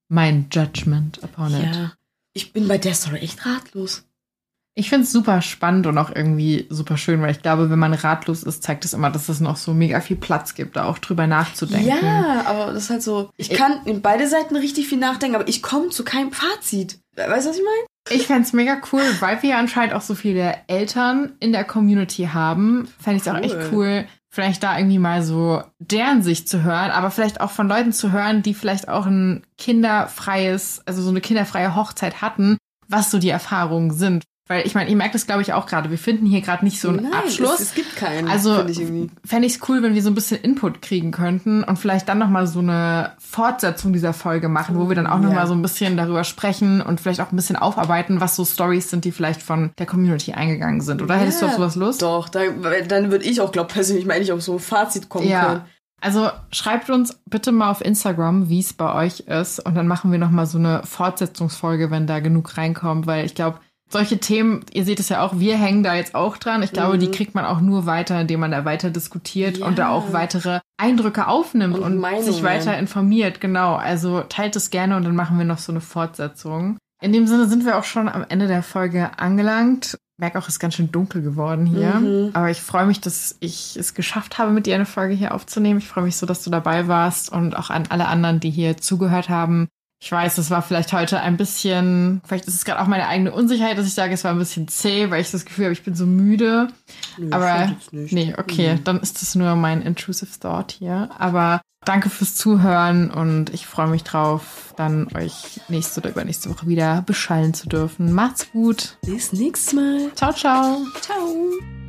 S1: mein Judgment upon it.
S2: Ja. Ich bin bei der Story echt ratlos.
S1: Ich finde es super spannend und auch irgendwie super schön, weil ich glaube, wenn man ratlos ist, zeigt es immer, dass es noch so mega viel Platz gibt, da auch drüber nachzudenken.
S2: Ja, aber das ist halt so. Ich
S1: Ich-
S2: kann in beide Seiten richtig viel nachdenken, aber ich komme zu keinem Fazit. Weißt du, was ich meine?
S1: Ich fänd's mega cool, weil wir ja anscheinend auch so viele Eltern in der Community haben. Fände ich es auch
S2: Cool.
S1: echt cool, vielleicht da irgendwie mal so deren Sicht zu hören, aber vielleicht auch von Leuten zu hören, die vielleicht auch ein kinderfreies, also so eine kinderfreie Hochzeit hatten, was so die Erfahrungen sind. Weil ich meine, ihr merkt es, glaube ich, auch gerade. Wir finden hier gerade nicht so einen
S2: Nein,
S1: Abschluss.
S2: Es, es gibt keinen.
S1: Also
S2: ich
S1: fände ich es cool, wenn wir so ein bisschen Input kriegen könnten und vielleicht dann nochmal so eine Fortsetzung dieser Folge machen, wo wir dann auch
S2: Ja.
S1: nochmal so ein bisschen darüber sprechen und vielleicht auch ein bisschen aufarbeiten, was so Stories sind, die vielleicht von der Community eingegangen sind. Oder hättest du
S2: Ja,
S1: auf sowas Lust?
S2: Doch, dann, dann würde ich auch, glaube persönlich mal nicht auf so ein Fazit kommen
S1: Ja.
S2: können.
S1: Also schreibt uns bitte mal auf Instagram, wie es bei euch ist und dann machen wir nochmal so eine Fortsetzungsfolge, wenn da genug reinkommt, weil ich glaube, solche Themen, ihr seht es ja auch, wir hängen da jetzt auch dran. Ich glaube,
S2: Mhm.
S1: die kriegt man auch nur weiter, indem man da weiter diskutiert
S2: Ja.
S1: und da auch weitere Eindrücke aufnimmt
S2: Und
S1: und, sich weiter informiert. Genau. Also teilt es gerne und dann machen wir noch so eine Fortsetzung. In dem Sinne sind wir auch schon am Ende der Folge angelangt. Ich merke auch, es ist ganz schön dunkel geworden hier.
S2: Mhm.
S1: Aber ich freue mich, dass ich es geschafft habe, mit dir eine Folge hier aufzunehmen. Ich freue mich so, dass du dabei warst und auch an alle anderen, die hier zugehört haben. Ich weiß, es war vielleicht heute ein bisschen, vielleicht ist es gerade auch meine eigene Unsicherheit, dass ich sage, es war ein bisschen zäh, weil ich das Gefühl habe, ich bin so müde.
S2: Nö,
S1: Aber nee, okay,
S2: Mhm.
S1: dann ist das nur mein intrusive thought hier. Aber danke fürs Zuhören und ich freue mich drauf, dann euch nächste oder übernächste Woche wieder beschallen zu dürfen. Macht's gut.
S2: Bis nächstes Mal.
S1: Ciao, ciao.
S2: Ciao.